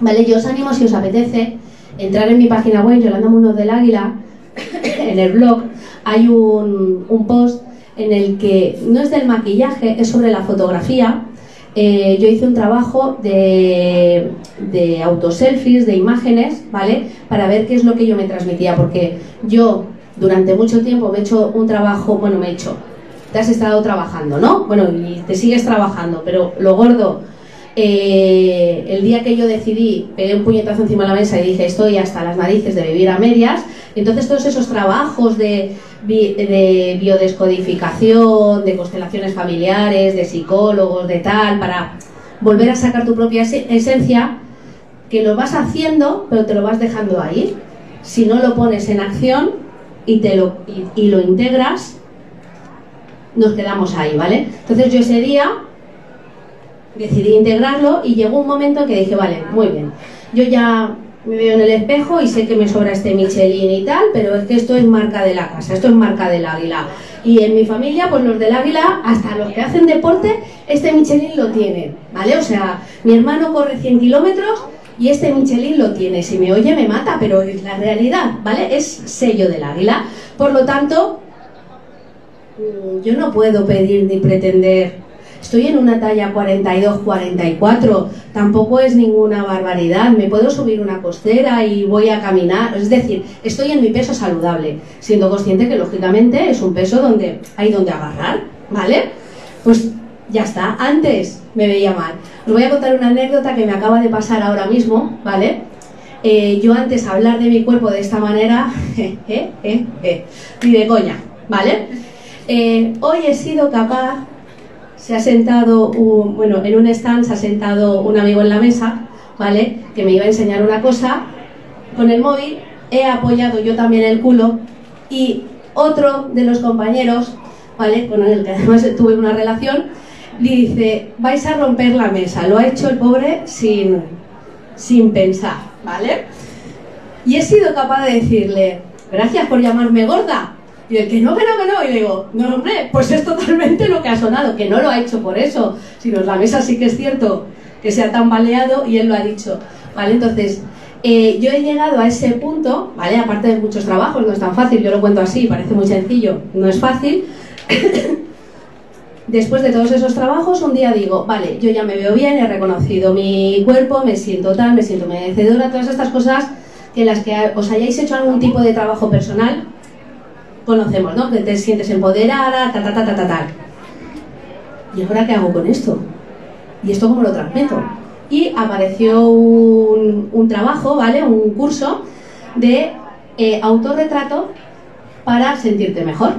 Speaker 2: ¿Vale? Yo os animo si os apetece entrar en mi página web, Yolanda Munoz del Águila, en el blog hay un, un post en el que no es del maquillaje, es sobre la fotografía. Eh, yo hice un trabajo de, de autoselfies, de imágenes, ¿vale? Para ver qué es lo que yo me transmitía, porque yo durante mucho tiempo me he hecho un trabajo, bueno, me he hecho, te has estado trabajando, ¿no? Bueno, y te sigues trabajando, pero lo gordo, eh, el día que yo decidí, pegué un puñetazo encima de la mesa y dije, estoy hasta las narices de vivir a medias, entonces todos esos trabajos de, de biodescodificación, de constelaciones familiares, de psicólogos, de tal, para volver a sacar tu propia ese- esencia, que lo vas haciendo, pero te lo vas dejando ahí. Si no lo pones en acción y, te lo, y, y lo integras, nos quedamos ahí, ¿vale? Entonces yo ese día decidí integrarlo y llegó un momento en que dije, vale, muy bien, yo ya me veo en el espejo y sé que me sobra este Michelin y tal, pero es que esto es marca de la casa, esto es marca del águila. Y en mi familia, pues los del águila, hasta los que hacen deporte, este Michelin lo tienen, ¿vale? O sea, mi hermano corre 100 kilómetros y este Michelin lo tiene. Si me oye me mata, pero es la realidad, ¿vale? Es sello del águila. Por lo tanto, yo no puedo pedir ni pretender Estoy en una talla 42-44, tampoco es ninguna barbaridad. Me puedo subir una costera y voy a caminar. Es decir, estoy en mi peso saludable, siendo consciente que lógicamente es un peso donde hay donde agarrar, ¿vale? Pues ya está. Antes me veía mal. Os voy a contar una anécdota que me acaba de pasar ahora mismo, ¿vale? Eh, yo antes hablar de mi cuerpo de esta manera, eh, eh, eh, ni de coña, ¿vale? Eh, hoy he sido capaz se ha sentado, un, bueno, en un stand se ha sentado un amigo en la mesa, ¿vale? Que me iba a enseñar una cosa con el móvil, he apoyado yo también el culo y otro de los compañeros, ¿vale? Con el que además tuve una relación, dice, vais a romper la mesa. Lo ha hecho el pobre sin, sin pensar, ¿vale? Y he sido capaz de decirle, gracias por llamarme gorda. Y el que no, que no, que no. Y le digo, no, hombre, pues es totalmente lo que ha sonado, que no lo ha hecho por eso, sino la mesa sí que es cierto que se ha tambaleado y él lo ha dicho. ¿Vale? Entonces, eh, yo he llegado a ese punto, ¿vale? Aparte de muchos trabajos, no es tan fácil, yo lo cuento así, parece muy sencillo, no es fácil. Después de todos esos trabajos, un día digo, vale, yo ya me veo bien, he reconocido mi cuerpo, me siento tal, me siento merecedora, todas estas cosas que las que os hayáis hecho algún tipo de trabajo personal, conocemos, ¿no? Que te sientes empoderada, ta, ta, ta, ta, ta, tal. ¿Y ahora qué hago con esto? ¿Y esto cómo lo transmito? Y apareció un, un trabajo, ¿vale? Un curso de eh, autorretrato para sentirte mejor.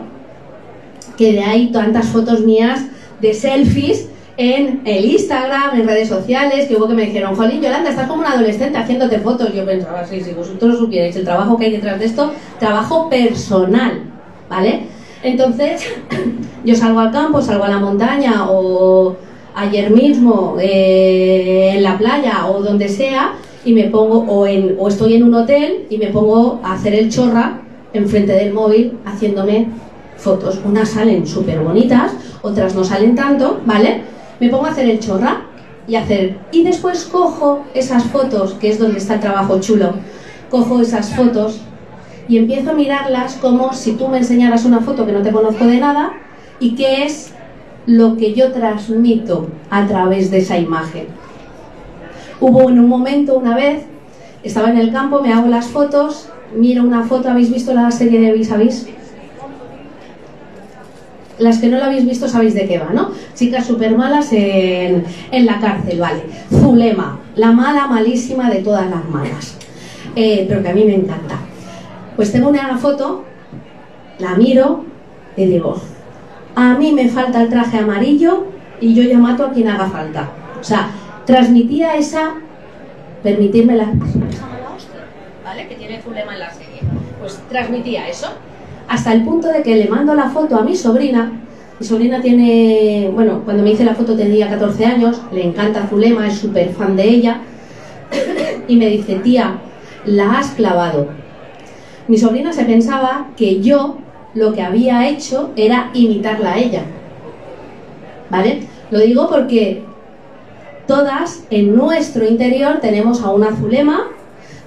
Speaker 2: Que de ahí tantas fotos mías de selfies en el Instagram, en redes sociales, que hubo que me dijeron, Jolín, Yolanda, estás como una adolescente haciéndote fotos. Yo pensaba, sí, si vosotros supierais el trabajo que hay detrás de esto, trabajo personal, ¿vale? Entonces, yo salgo al campo, salgo a la montaña o ayer mismo eh, en la playa o donde sea y me pongo, o, en, o estoy en un hotel y me pongo a hacer el chorra enfrente del móvil haciéndome fotos. Unas salen súper bonitas, otras no salen tanto, ¿vale? Me pongo a hacer el chorra y hacer. Y después cojo esas fotos, que es donde está el trabajo chulo, cojo esas fotos y empiezo a mirarlas como si tú me enseñaras una foto que no te conozco de nada y qué es lo que yo transmito a través de esa imagen. Hubo en un momento, una vez, estaba en el campo, me hago las fotos, miro una foto, ¿habéis visto la serie de Vis a Vis? Las que no la habéis visto sabéis de qué va, ¿no? Chicas súper malas en, en, la cárcel, vale. Zulema, la mala malísima de todas las malas. Eh, pero que a mí me encanta. Pues tengo una foto, la miro y digo, a mí me falta el traje amarillo y yo ya mato a quien haga falta. O sea, transmitía esa, permitirme la... ¿Vale? Que tiene Zulema en la serie. Pues transmitía eso. Hasta el punto de que le mando la foto a mi sobrina. Mi sobrina tiene, bueno, cuando me hice la foto tenía 14 años, le encanta Zulema, es súper fan de ella. y me dice, tía, la has clavado. Mi sobrina se pensaba que yo lo que había hecho era imitarla a ella. ¿Vale? Lo digo porque todas en nuestro interior tenemos a una Zulema,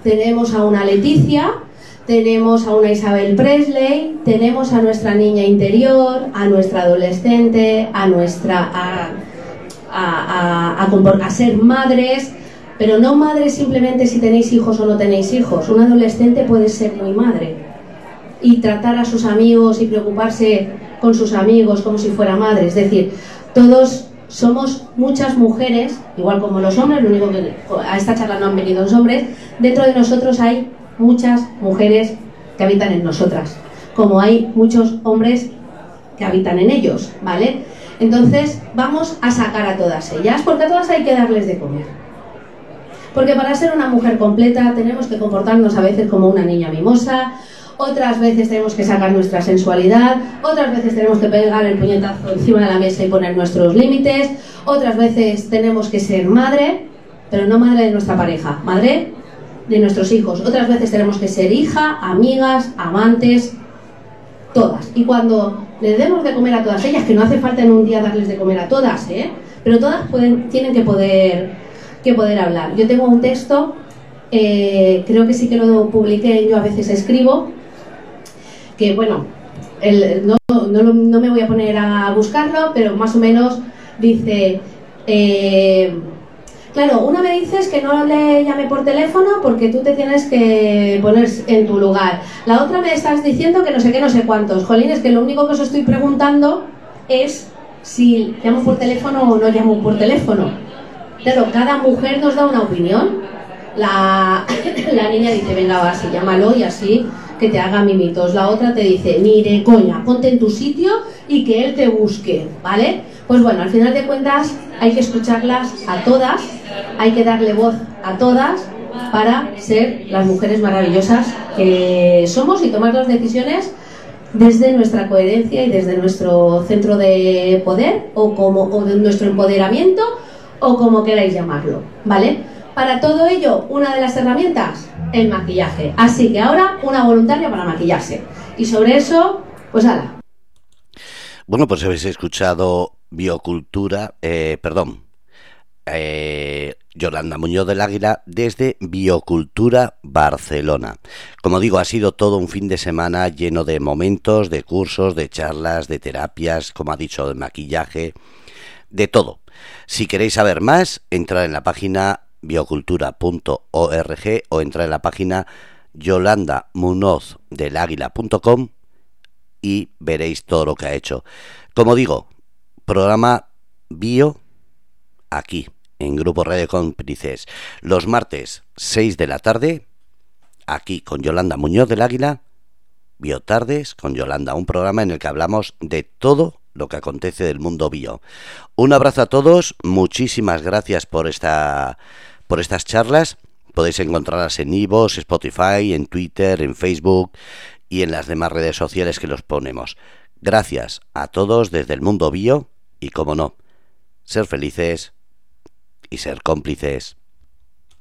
Speaker 2: tenemos a una Leticia, tenemos a una Isabel Presley, tenemos a nuestra niña interior, a nuestra adolescente, a nuestra a, a, a, a ser madres, pero no madres simplemente si tenéis hijos o no tenéis hijos. Un adolescente puede ser muy madre y tratar a sus amigos y preocuparse con sus amigos como si fuera madre. Es decir, todos somos muchas mujeres, igual como los hombres, lo único que a esta charla no han venido los hombres, dentro de nosotros hay muchas mujeres que habitan en nosotras, como hay muchos hombres que habitan en ellos, ¿vale? Entonces vamos a sacar a todas ellas, porque a todas hay que darles de comer. Porque para ser una mujer completa tenemos que comportarnos a veces como una niña mimosa, otras veces tenemos que sacar nuestra sensualidad, otras veces tenemos que pegar el puñetazo encima de la mesa y poner nuestros límites, otras veces tenemos que ser madre, pero no madre de nuestra pareja, madre de nuestros hijos. Otras veces tenemos que ser hija, amigas, amantes, todas. Y cuando le demos de comer a todas ellas, que no hace falta en un día darles de comer a todas, ¿eh? pero todas tienen que poder, que poder hablar. Yo tengo un texto, eh, creo que sí que lo publiqué, yo a veces escribo, que bueno, el, no, no, no, me voy a poner a buscarlo, pero más o menos dice, eh, claro, una me dices que no le llame por teléfono porque tú te tienes que poner en tu lugar. La otra me estás diciendo que no sé qué, no sé cuántos. Jolín, es que lo único que os estoy preguntando es si llamo por teléfono o no llamo por teléfono. Claro, cada mujer nos da una opinión. La, la niña dice, venga, va, así, llámalo y así que te haga mimitos. La otra te dice, mire, coña, ponte en tu sitio y que él te busque, ¿vale? Pues bueno, al final de cuentas hay que escucharlas a todas, hay que darle voz a todas para ser las mujeres maravillosas que somos y tomar las decisiones desde nuestra coherencia y desde nuestro centro de poder o como o de nuestro empoderamiento o como queráis llamarlo, ¿vale? Para todo ello, una de las herramientas, el maquillaje. Así que ahora una voluntaria para maquillarse. Y sobre eso, pues nada.
Speaker 1: Bueno, pues habéis escuchado Biocultura, eh, perdón, eh, Yolanda Muñoz del Águila desde Biocultura Barcelona. Como digo, ha sido todo un fin de semana lleno de momentos, de cursos, de charlas, de terapias, como ha dicho, de maquillaje, de todo. Si queréis saber más, entrad en la página biocultura.org o entrad en la página yolandamunozdeláguila.com y veréis todo lo que ha hecho. Como digo, programa bio aquí en Grupo Radio Cómplices los martes 6 de la tarde aquí con Yolanda Muñoz del Águila Biotardes con Yolanda, un programa en el que hablamos de todo lo que acontece del mundo bio. Un abrazo a todos, muchísimas gracias por esta por estas charlas. Podéis encontrarlas en Ivos, Spotify, en Twitter, en Facebook y en las demás redes sociales que los ponemos. Gracias a todos desde el mundo bio y como no, ser felices y ser cómplices.